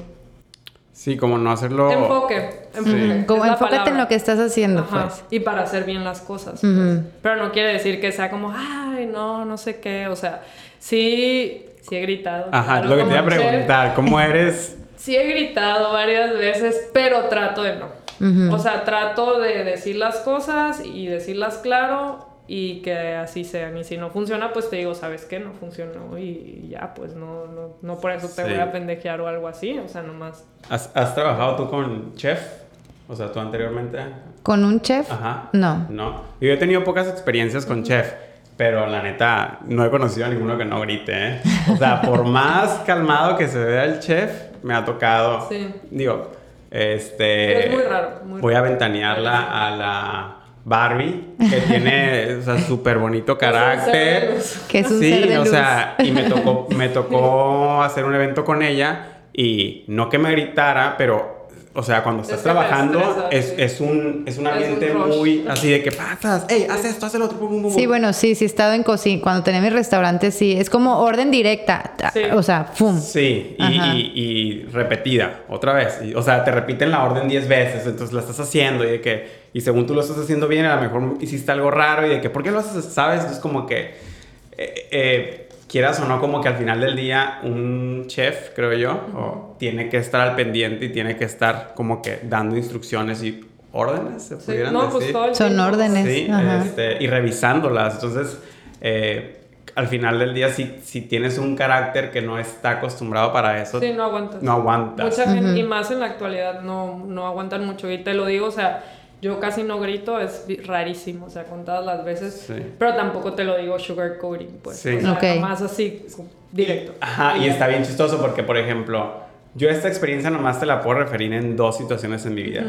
Speaker 2: Sí, como no hacerlo.
Speaker 3: Enfoque. enfoque,
Speaker 1: Como enfócate en lo que estás haciendo,
Speaker 3: Ajá,
Speaker 1: pues.
Speaker 3: Y para hacer bien las cosas. pues. Pero no quiere decir que sea como, ay, no, no sé qué. O sea, sí, sí he gritado.
Speaker 2: Ajá,
Speaker 3: claro,
Speaker 2: lo que te iba a
Speaker 3: chef.
Speaker 2: preguntar, [laughs] ¿cómo eres?
Speaker 3: Sí he gritado varias veces, pero trato de no. O sea, trato de decir las cosas y decirlas claro y que así sean. Y si no funciona, pues te digo, ¿sabes qué? No funcionó y ya, pues no, no, no por eso te
Speaker 2: Sí.
Speaker 3: voy a pendejear o algo así. O sea, nomás.
Speaker 2: ¿Has, has trabajado tú con chef? O sea, tú anteriormente.
Speaker 1: ¿Con un chef?
Speaker 2: Ajá.
Speaker 1: No.
Speaker 2: No. Yo he tenido pocas experiencias con chef, pero la neta, no he conocido a ninguno que no grite, ¿eh? O sea, por [laughs] más calmado que se vea el chef, me ha tocado.
Speaker 3: Sí.
Speaker 2: Digo, este.
Speaker 3: Pero es muy raro, muy
Speaker 2: voy a ventanearla a la Barbie, que tiene, o sea, súper bonito carácter.
Speaker 1: Que es un
Speaker 2: sí,
Speaker 1: ser de
Speaker 2: o sea, y me tocó, me [laughs] tocó hacer un evento con ella y no que me gritara, pero o sea, cuando estás
Speaker 3: Es
Speaker 2: trabajando
Speaker 3: estresa,
Speaker 2: es,
Speaker 3: sí.
Speaker 2: es un, es un
Speaker 3: Es un
Speaker 2: ambiente muy así de que pasas, hey, haz esto, haz el otro, pum, pum, pum,
Speaker 1: Sí,
Speaker 2: pum".
Speaker 1: bueno, sí, sí he estado en cocina. Cuando tenía mi restaurante, sí. Es como orden directa.
Speaker 3: Sí.
Speaker 1: O sea, ¡pum!
Speaker 2: Sí, y, y- y repetida, otra vez. Y, o sea, te repiten la orden 10 veces, entonces la estás haciendo y de que, y según tú lo estás haciendo bien, a lo mejor hiciste algo raro y de que, ¿por qué lo haces? ¿Sabes? Es como que, eh, eh, quieras o no, como que al final del día un chef, creo yo, o tiene que estar al pendiente y tiene que estar como que dando instrucciones y órdenes, se
Speaker 3: Sí,
Speaker 2: pudieran
Speaker 3: no, pues
Speaker 2: decir.
Speaker 3: todo el
Speaker 1: Son órdenes.
Speaker 2: Sí, este, y revisándolas. Entonces, eh, al final del día, si, si tienes un carácter que no está acostumbrado para eso,
Speaker 3: Sí, no aguantas.
Speaker 2: no aguantas.
Speaker 3: Mucha gente, y más en la actualidad, no, no aguantan mucho. Y te lo digo, o sea, yo casi no grito, es rarísimo, o sea, contadas las veces.
Speaker 2: Sí.
Speaker 3: Pero tampoco te lo digo sugarcoating, pues.
Speaker 2: Sí.
Speaker 3: O sea, más así, directo.
Speaker 2: Ajá, y está bien chistoso porque, por ejemplo, yo esta experiencia nomás te la puedo referir en dos situaciones en mi vida.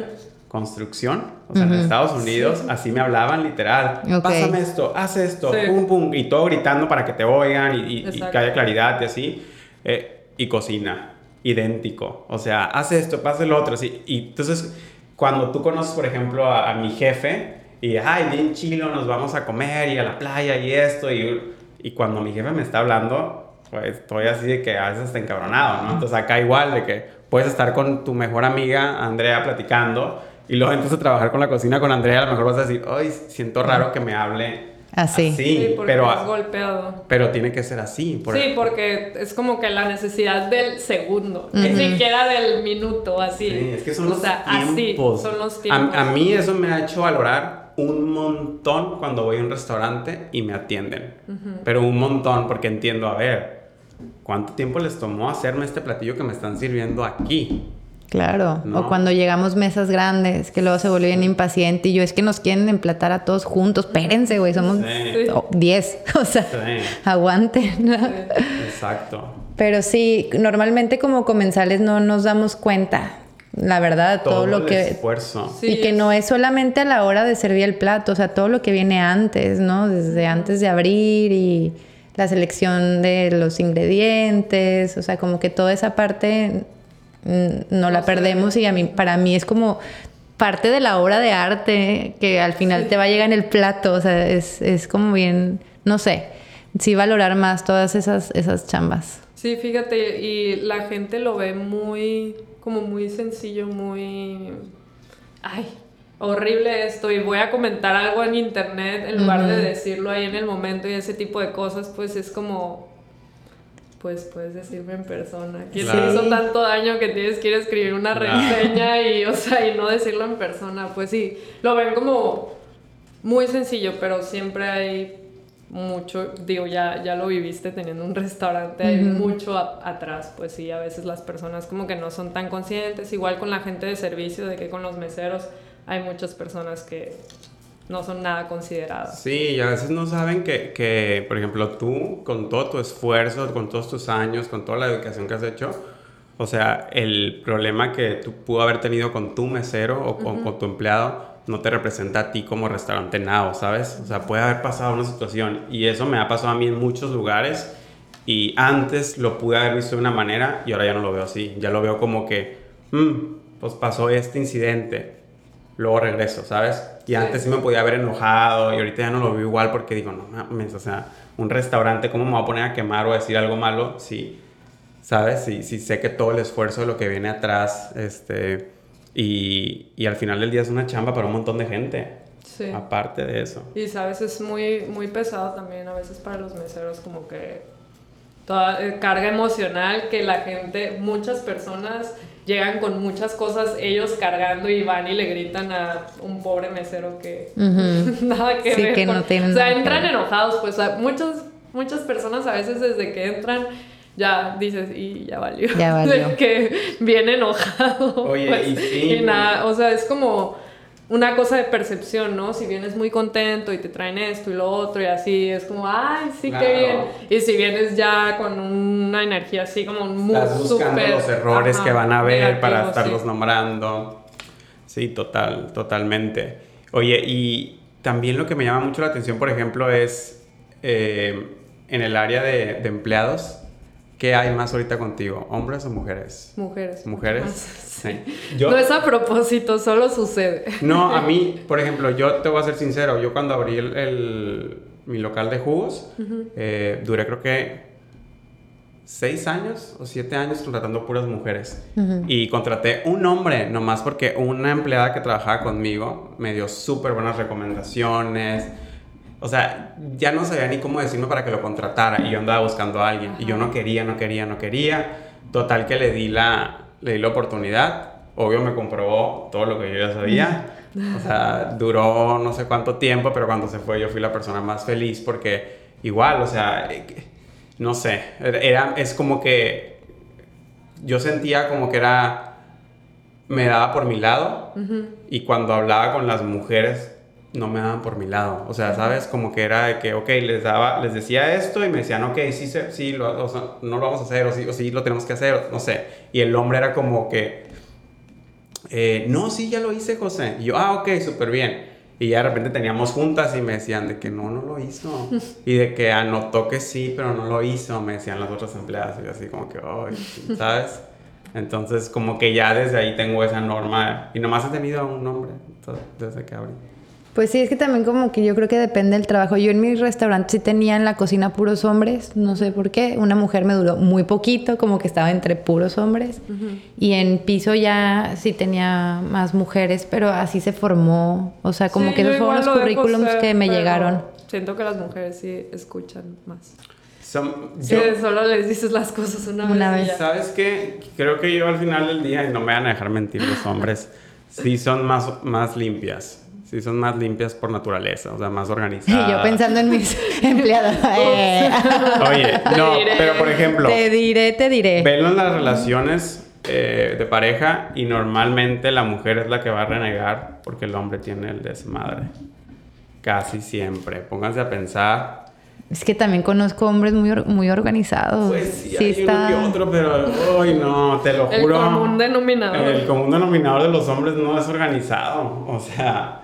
Speaker 2: Construcción, o sea, en Estados Unidos, así me hablaban literal.
Speaker 1: Ok.
Speaker 2: Pásame esto, haz esto,
Speaker 3: Sí.
Speaker 2: pum, pum, y todo gritando para que te oigan y, y- que haya claridad y así. Eh, y cocina, idéntico. O sea, haz esto, pasa el otro, así. Y entonces, cuando tú conoces, por ejemplo, a, a mi jefe y, ay, bien chilo, nos vamos a comer y a la playa y esto, y, y cuando mi jefe me está hablando, pues estoy así de que a veces está encabronado, ¿no? Entonces acá igual de que puedes estar con tu mejor amiga, Andrea, platicando, y luego a trabajar con la cocina con Andrea, a lo mejor vas a decir, ay, siento raro que me hable
Speaker 1: Así.
Speaker 3: Sí, porque
Speaker 2: pero,
Speaker 3: es golpeado.
Speaker 2: pero tiene que ser así. por-
Speaker 3: Sí, porque es como que la necesidad del segundo, ni siquiera del minuto, así.
Speaker 2: Sí, es que son
Speaker 3: o
Speaker 2: los
Speaker 3: sea,
Speaker 2: tiempos.
Speaker 3: así, son los
Speaker 2: A-
Speaker 3: tiempos.
Speaker 2: A, mí eso me ha hecho valorar un montón cuando voy a un restaurante y me atienden. Pero un montón porque entiendo, a ver, ¿cuánto tiempo les tomó hacerme este platillo que me están sirviendo aquí?
Speaker 1: Claro.
Speaker 2: No.
Speaker 1: O cuando llegamos mesas grandes, que luego se vuelve bien impaciente y yo es que nos quieren emplatar a todos juntos. Espérense, güey, somos
Speaker 2: Sí.
Speaker 1: oh, [laughs] 10. O sea,
Speaker 2: Sí.
Speaker 1: aguanten.
Speaker 2: Exacto.
Speaker 1: Pero sí, normalmente como comensales no nos damos cuenta, la verdad, todo,
Speaker 2: Todo,
Speaker 1: lo
Speaker 2: el
Speaker 1: que...
Speaker 2: esfuerzo.
Speaker 3: Sí,
Speaker 1: y que
Speaker 3: es-
Speaker 1: no es solamente a la hora de servir el plato, o sea, todo lo que viene antes, ¿no? Desde antes de abrir y la selección de los ingredientes, o sea, como que toda esa parte no la
Speaker 3: No se
Speaker 1: perdemos y a mí, para mí es como parte de la obra de arte que al final te va a llegar en el plato, o sea, es, es como bien, no sé, sí valorar más todas esas, esas chambas.
Speaker 3: Sí, fíjate, y la gente lo ve muy, como muy sencillo, muy... Ay, horrible esto, y voy a comentar algo en internet en lugar de decirlo ahí en el momento y ese tipo de cosas, pues es como... Pues puedes decirme en persona. Que
Speaker 2: Claro.
Speaker 3: te hizo tanto daño que tienes que ir a escribir una
Speaker 2: Claro.
Speaker 3: reseña y, o sea, y no decirlo en persona. Pues sí, lo ven como muy sencillo, pero siempre hay mucho, digo, ya, ya lo viviste teniendo un restaurante, hay mucho a- atrás, pues sí, a veces las personas como que no son tan conscientes, igual con la gente de servicio, de que con los meseros hay muchas personas que no son nada consideradas.
Speaker 2: Sí, y a veces no saben que, que, por ejemplo, tú, con todo tu esfuerzo, con todos tus años, con toda la educación que has hecho, o sea, el problema que tú pudo haber tenido con tu mesero o con, con tu empleado no te representa a ti como restaurante nada, ¿sabes? O sea, puede haber pasado una situación y eso me ha pasado a mí en muchos lugares y antes lo pude haber visto de una manera y ahora ya no lo veo así. Ya lo veo como que, "Mm, pues pasó este incidente, luego regreso, ¿sabes? Y antes sí me podía haber enojado y ahorita ya no lo veo igual porque digo, no mames, o sea, un restaurante, ¿cómo me voy a poner a quemar o a decir algo malo? Si, ¿sabes? Si, si sé que todo el esfuerzo de lo que viene atrás, este, y, y al final del día es una chamba para un montón de gente,
Speaker 3: Sí.
Speaker 2: aparte de eso.
Speaker 3: Y sabes, es muy, muy pesado también a veces para los meseros, como que toda eh, carga emocional que la gente, muchas personas llegan con muchas cosas ellos cargando y van y le gritan a un pobre mesero que [laughs] nada que
Speaker 1: Sí,
Speaker 3: ver.
Speaker 1: que no
Speaker 3: con-
Speaker 1: tienen
Speaker 3: o sea,
Speaker 1: que
Speaker 3: entran enojados, pues a- muchas, muchas personas a veces desde que entran ya dices, y ya valió.
Speaker 1: Ya [laughs] valió.
Speaker 3: Que viene enojado.
Speaker 2: Oye,
Speaker 3: pues,
Speaker 2: y sí,
Speaker 3: y nada, o sea, es como una cosa de percepción, ¿no? Si vienes muy contento y te traen esto y lo otro y así, es como, ay, sí,
Speaker 2: Claro.
Speaker 3: qué bien. Y si vienes ya con una energía así como muy
Speaker 2: Estás buscando los errores
Speaker 3: ajá,
Speaker 2: que van a ver para estarlos
Speaker 3: sí.
Speaker 2: nombrando. Sí, total, totalmente. Oye, y también lo que me llama mucho la atención, por ejemplo, es eh, en el área de, de empleados. ¿Qué hay más ahorita contigo? ¿Hombres o mujeres?
Speaker 3: Mujeres.
Speaker 2: ¿Mujeres? [laughs]
Speaker 3: Sí.
Speaker 2: Yo-
Speaker 3: No es a propósito, solo sucede.
Speaker 2: No, a mí, [laughs] por ejemplo, yo te voy a ser sincero, yo cuando abrí el, el- mi local de jugos, eh, duré creo que seis años o siete años contratando puras mujeres. Y contraté un hombre, nomás porque una empleada que trabajaba conmigo me dio súper buenas recomendaciones. O sea, ya no sabía ni cómo decirme para que lo contratara y yo andaba buscando a alguien. Y yo no quería, no quería, no quería. Total que le di la, le di la oportunidad. Obvio me comprobó todo lo que yo ya sabía. O sea, [laughs] duró no sé cuánto tiempo, pero cuando se fue yo fui la persona más feliz porque igual, o sea, eh, no sé, era, es como que yo sentía como que era, me daba por mi lado y cuando hablaba con las mujeres no me daban por mi lado, o sea, ¿sabes? Como que era de que, ok, les daba, les decía esto y me decían, ok, sí, se- sí, lo, o sea, no lo vamos a hacer o sí, o sí lo tenemos que hacer, no sé, y el hombre era como que, eh, no, sí, ya lo hice, José. Y yo, ah, ok, súper bien. Y ya de repente teníamos juntas y me decían de que no, no lo hizo. [laughs] Y de que anotó que sí, pero no lo hizo, me decían las otras empleadas. Y yo así como que, ay, [laughs] ¿sabes? Entonces, como que ya desde ahí tengo esa norma. Y nomás he tenido a un hombre desde que abrí.
Speaker 1: Pues sí, es que también como que yo creo que depende del trabajo. Yo en mi restaurante sí tenía en la cocina puros hombres, no sé por qué. Una mujer me duró muy poquito, como que estaba entre puros hombres. Y en piso ya sí tenía más mujeres, pero así se formó. O sea, como
Speaker 3: Sí,
Speaker 1: que esos fueron los
Speaker 3: lo
Speaker 1: currículums
Speaker 3: ser,
Speaker 1: que me llegaron.
Speaker 3: Siento que las mujeres sí escuchan más.
Speaker 2: Son-
Speaker 3: Sí,
Speaker 2: yo-
Speaker 3: solo les dices las cosas una,
Speaker 1: Una
Speaker 3: vez.
Speaker 1: vez.
Speaker 2: ¿Sabes qué? Creo que yo al final del día, y no me van a dejar mentir los hombres, sí son más, más limpias. Sí son más limpias por naturaleza, o sea, más
Speaker 1: Y [laughs]
Speaker 2: organizadas.
Speaker 1: yo pensando en mis [laughs] empleados. [laughs] Eh,
Speaker 2: Oye, no,
Speaker 3: diré.
Speaker 2: pero por ejemplo,
Speaker 1: te diré, te diré.
Speaker 2: velo en las relaciones eh, de pareja y normalmente la mujer es la que va a renegar porque el hombre tiene el desmadre. Casi siempre. Pónganse a pensar.
Speaker 1: Es que también conozco hombres muy, or- muy organizados.
Speaker 2: Pues sí, hay uno que otro, pero hoy no, te lo
Speaker 3: El
Speaker 2: juro.
Speaker 3: común denominador.
Speaker 2: El común denominador de los hombres no es organizado. O sea,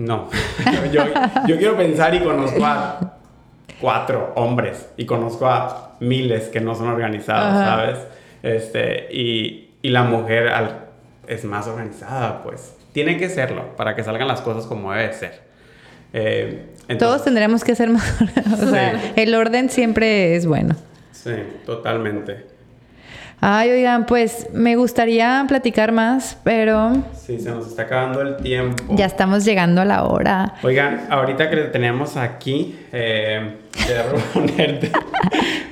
Speaker 2: no. [laughs] yo, yo quiero pensar y conozco a cuatro hombres y conozco a miles que no son organizados,
Speaker 1: Ajá.
Speaker 2: ¿sabes? Este, y, y la mujer al- es más organizada, pues. Tiene que serlo para que salgan las cosas como debe ser. Eh,
Speaker 1: Todos tendremos que ser [laughs] más. o sea,
Speaker 2: Sí.
Speaker 1: el orden siempre es bueno.
Speaker 2: Sí, totalmente.
Speaker 1: Ay, oigan, pues me gustaría platicar más, pero
Speaker 2: Sí, se nos está acabando el tiempo.
Speaker 1: ya estamos llegando a la hora.
Speaker 2: Oigan, ahorita que le tenemos aquí, eh, ponerte. [laughs]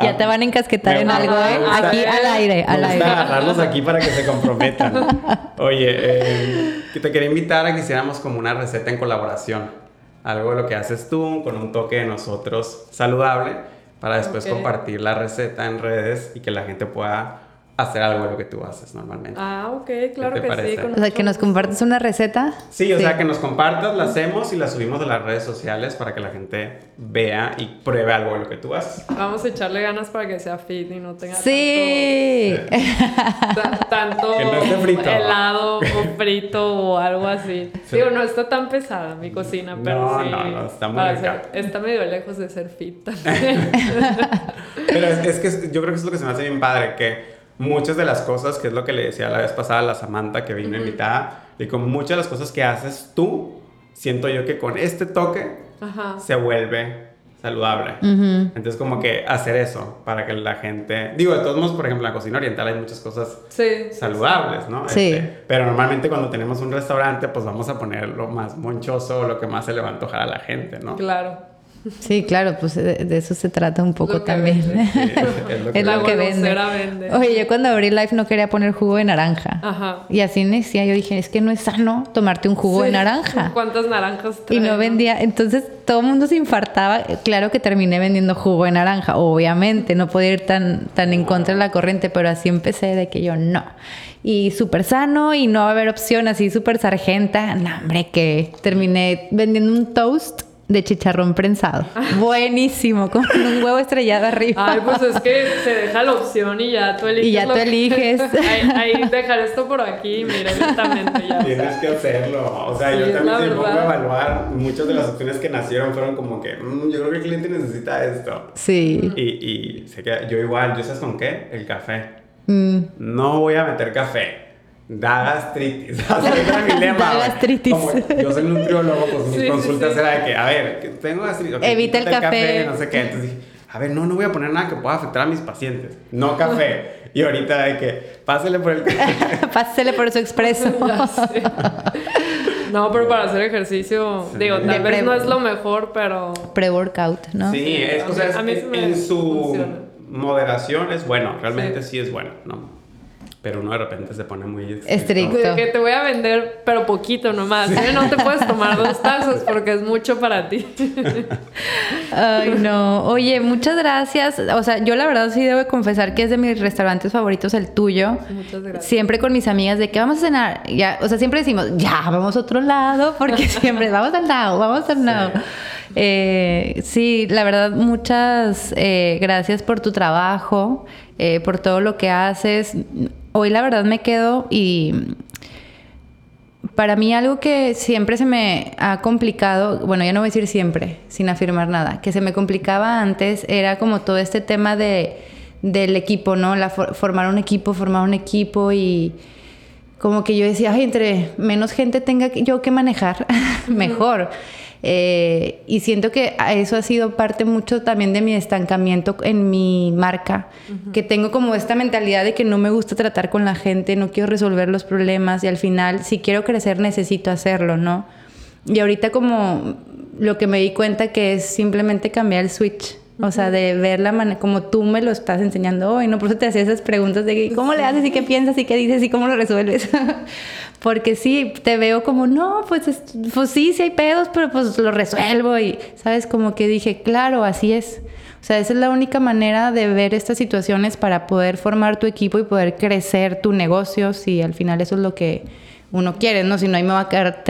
Speaker 1: Ya te van a encasquetar
Speaker 2: Me
Speaker 1: en algo, ¿eh? Aquí al aire, al
Speaker 2: me gusta
Speaker 1: aire.
Speaker 2: agarrarlos aquí para que se comprometan. Oye, eh, que te quería invitar a que hiciéramos como una receta en colaboración. Algo de lo que haces tú con un toque de nosotros saludable para después
Speaker 3: Ok.
Speaker 2: compartir la receta en redes y que la gente pueda hacer algo de lo que tú haces normalmente.
Speaker 3: Ah, ok, claro
Speaker 2: te
Speaker 3: que
Speaker 2: parece?
Speaker 3: sí. con
Speaker 1: O sea, que nos compartes una receta.
Speaker 2: Sí, o sea, que nos compartas, la hacemos y la subimos a las redes sociales para que la gente vea y pruebe algo de lo que tú haces.
Speaker 3: Vamos a echarle ganas para que sea fit y no tenga
Speaker 1: Sí.
Speaker 3: tanto, ta- tanto
Speaker 2: Que no esté frito.
Speaker 3: helado o frito o algo así.
Speaker 2: Sí.
Speaker 3: Digo, no está tan pesada mi cocina, pero
Speaker 2: No,
Speaker 3: sí.
Speaker 2: no, no, está muy rica.
Speaker 3: ser- está medio lejos de ser fit también. [laughs]
Speaker 2: Pero es, es que yo creo que es lo que se me hace bien padre, que muchas de las cosas, que es lo que le decía la vez pasada a la Samantha que vino invitada, y con muchas de las cosas que haces tú, siento yo que con este toque
Speaker 3: Ajá.
Speaker 2: se vuelve saludable.
Speaker 1: Ujú.
Speaker 2: Entonces como que hacer eso para que la gente, digo, de todos modos, por ejemplo, en la cocina oriental hay muchas cosas
Speaker 3: Sí. sí,
Speaker 2: saludables, ¿no?
Speaker 1: Sí.
Speaker 2: Este, pero normalmente cuando tenemos un restaurante, pues vamos a poner lo más monchoso, lo que más se le va a antojar a la gente, ¿no?
Speaker 3: Claro.
Speaker 1: Sí, claro, pues de, de eso se trata un poco también.
Speaker 2: Sí, es lo que [laughs]
Speaker 1: es lo que vende.
Speaker 3: vende.
Speaker 1: Oye, yo cuando abrí live no quería poner jugo de naranja.
Speaker 3: Ajá.
Speaker 1: Y así decía, yo dije, es que no es sano tomarte un jugo de
Speaker 3: Sí.
Speaker 1: naranja. [laughs]
Speaker 3: ¿Cuántas naranjas
Speaker 1: Y no
Speaker 3: traen,
Speaker 1: vendía, entonces todo el mundo se infartaba. Claro que terminé vendiendo jugo de naranja, obviamente, no podía ir tan, tan en contra de la corriente, pero así empecé de que yo no. Y súper sano y no va a haber opción, así súper sargenta. No, hombre, que terminé vendiendo un toast de chicharrón prensado. [laughs] Buenísimo, con un huevo estrellado arriba.
Speaker 3: Ay, pues es que se deja la opción y ya tú eliges.
Speaker 1: Y ya tú
Speaker 3: que-
Speaker 1: eliges. [laughs]
Speaker 3: ahí, ahí, dejar esto por aquí, mira, lentamente ya.
Speaker 2: Tienes que hacerlo. O sea,
Speaker 3: Sí,
Speaker 2: yo también a
Speaker 3: verdad.
Speaker 2: evaluar, muchas de las opciones que nacieron fueron como que, "Mm, yo creo que el cliente necesita esto.
Speaker 1: Sí.
Speaker 2: Y, y se queda, yo igual, ¿yo sabes con qué? El café.
Speaker 1: Mm.
Speaker 2: No voy a meter café. Da gastritis. Era mi lema.
Speaker 1: Da gastritis.
Speaker 2: Como yo soy nutriólogo, pues mis
Speaker 3: Sí,
Speaker 2: consultas
Speaker 3: sí.
Speaker 2: era de que, a ver, tengo gastritis.
Speaker 1: Evita el café.
Speaker 2: No sé qué. Entonces dije, a ver, no, no voy a poner nada que pueda afectar a mis pacientes. No café. Y ahorita de que, pásele por el café. [laughs]
Speaker 1: Pásele por su expreso. [laughs]
Speaker 3: No, pero para hacer ejercicio,
Speaker 2: Sí.
Speaker 3: digo, tal vez no es lo mejor, pero
Speaker 1: Pre-workout, ¿no?
Speaker 2: Sí, es, o sea,
Speaker 3: mí-
Speaker 2: es-
Speaker 3: a mí sí me
Speaker 2: en su
Speaker 3: funciona.
Speaker 2: moderación es bueno. Realmente sí,
Speaker 3: Sí.
Speaker 2: es bueno, ¿no? Pero uno de repente se pone muy
Speaker 1: Estricto.
Speaker 3: de que te voy a vender, pero poquito nomás. ¿eh? No te puedes tomar [laughs] dos tazos porque es mucho para ti.
Speaker 1: Ay, no. Oye, muchas gracias. O sea, yo la verdad sí debo de confesar que es de mis restaurantes favoritos el tuyo.
Speaker 3: Muchas gracias.
Speaker 1: Siempre con mis amigas de que vamos a cenar. Ya, o sea, siempre decimos, ya, vamos a otro lado, porque [laughs] siempre vamos al lado, vamos al lado.
Speaker 2: Sí.
Speaker 1: Eh, sí, la verdad, muchas eh, gracias por tu trabajo, eh, por todo lo que haces. Hoy la verdad me quedo y para mí algo que siempre se me ha complicado, bueno, ya no voy a decir siempre, sin afirmar nada, que se me complicaba antes era como todo este tema de, del equipo, ¿no? La for- formar un equipo, formar un equipo y como que yo decía, ay, entre menos gente tenga yo que manejar, [laughs] mejor. Eh, y siento que eso ha sido parte mucho también de mi estancamiento en mi marca, que tengo como esta mentalidad de que no me gusta tratar con la gente, no quiero resolver los problemas y al final si quiero crecer necesito hacerlo, ¿no? Y ahorita como lo que me di cuenta que es simplemente cambiar el switch. O sea, de ver la manera, como tú me lo estás enseñando hoy, ¿no? Por eso te hacía esas preguntas de que, cómo le haces y qué piensas y qué dices y cómo lo resuelves. [laughs] Porque sí, te veo como, no, pues, es- pues sí, sí hay pedos, pero pues lo resuelvo y, ¿sabes? Como que dije, claro, así es. O sea, esa es la única manera de ver estas situaciones para poder formar tu equipo y poder crecer tu negocio, si al final eso es lo que uno quiere, ¿no? Si no, ahí me va a quedar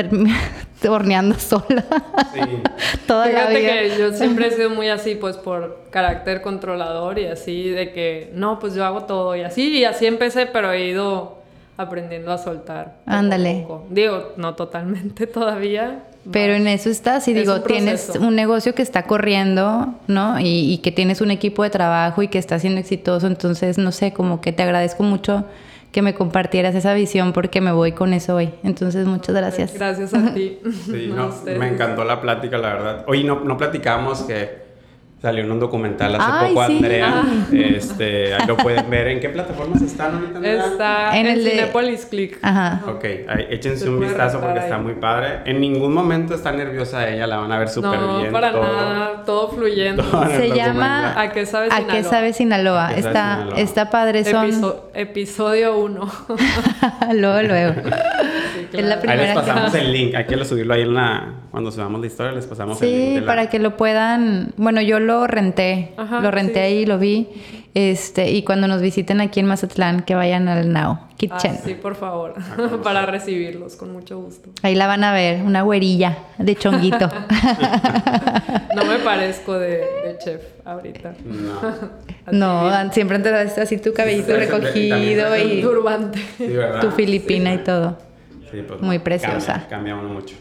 Speaker 1: horneando [laughs] sola
Speaker 2: Sí. [laughs]
Speaker 1: toda la
Speaker 3: Fíjate
Speaker 1: vida.
Speaker 3: que yo [laughs] siempre he sido muy así, pues por carácter controlador y así, de que no, pues yo hago todo y así, y así empecé, pero he ido aprendiendo a soltar.
Speaker 1: Ándale.
Speaker 3: Digo, no totalmente todavía.
Speaker 1: Pero en eso estás y
Speaker 3: Es
Speaker 1: digo,
Speaker 3: un
Speaker 1: tienes un negocio que está corriendo, ¿no? Y, y que tienes un equipo de trabajo y que está siendo exitoso, entonces, no sé, como que te agradezco mucho que me compartieras esa visión porque me voy con eso hoy. Entonces, muchas gracias.
Speaker 3: Gracias a ti.
Speaker 2: Sí, [laughs]
Speaker 3: No,
Speaker 2: me encantó la plática, la verdad. Oye, no, no platicamos que salió en un documental hace
Speaker 1: Ay,
Speaker 2: poco,
Speaker 1: sí.
Speaker 2: Andrea.
Speaker 3: Ah.
Speaker 2: Este, ahí lo pueden ver. ¿En qué plataformas están ahorita?
Speaker 3: Está
Speaker 1: En
Speaker 3: en,
Speaker 1: el de-
Speaker 3: Cinépolis Click.
Speaker 1: Ajá.
Speaker 2: Ok, ahí, échense
Speaker 3: Se
Speaker 2: un vistazo porque
Speaker 3: ahí.
Speaker 2: está muy padre. En ningún momento está nerviosa ella, la van a ver súper
Speaker 3: no,
Speaker 2: bien.
Speaker 3: para
Speaker 2: todo.
Speaker 3: nada, todo fluyendo.
Speaker 2: Todo
Speaker 1: Se llama
Speaker 3: ¿A qué sabe
Speaker 1: ¿A qué
Speaker 3: Sinaloa?
Speaker 1: sabe Sinaloa?
Speaker 2: ¿A qué sabe
Speaker 1: Está,
Speaker 2: Sinaloa?
Speaker 1: está padre, son...
Speaker 3: Episo- episodio 1. [laughs]
Speaker 1: luego, luego. [laughs] Es la
Speaker 2: Ahí les
Speaker 1: primera que-
Speaker 2: pasamos el link. Hay que subirlo ahí en la... Cuando subamos la historia, les pasamos el link.
Speaker 1: Sí,
Speaker 2: la-
Speaker 1: para que lo puedan. Bueno, yo lo renté,
Speaker 3: Ajá,
Speaker 1: lo renté
Speaker 3: sí.
Speaker 1: ahí, lo vi. Este, y cuando nos visiten aquí en Mazatlán, que vayan al Now Kitchen.
Speaker 3: Ah, sí, por favor. [laughs]
Speaker 2: conocer.
Speaker 3: Para recibirlos, con mucho gusto.
Speaker 1: Ahí la van a ver, una güerilla de chonguito. [laughs] [laughs]
Speaker 3: No me parezco de, de chef ahorita.
Speaker 2: No.
Speaker 1: No,
Speaker 3: bien.
Speaker 1: siempre te das así tu cabellito
Speaker 2: Sí, sí, y
Speaker 1: recogido
Speaker 2: es
Speaker 1: y
Speaker 3: Turbante.
Speaker 2: Sí,
Speaker 1: tu filipina y todo.
Speaker 2: Sí, pues,
Speaker 1: Muy
Speaker 2: cambia-
Speaker 1: preciosa.
Speaker 2: Cambia, uno mucho.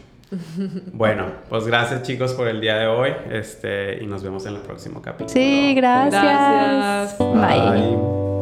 Speaker 2: Bueno, pues gracias chicos por el día de hoy. Este, y nos vemos en el próximo capítulo.
Speaker 1: Sí, gracias.
Speaker 3: Gracias.
Speaker 1: Bye.
Speaker 2: Bye.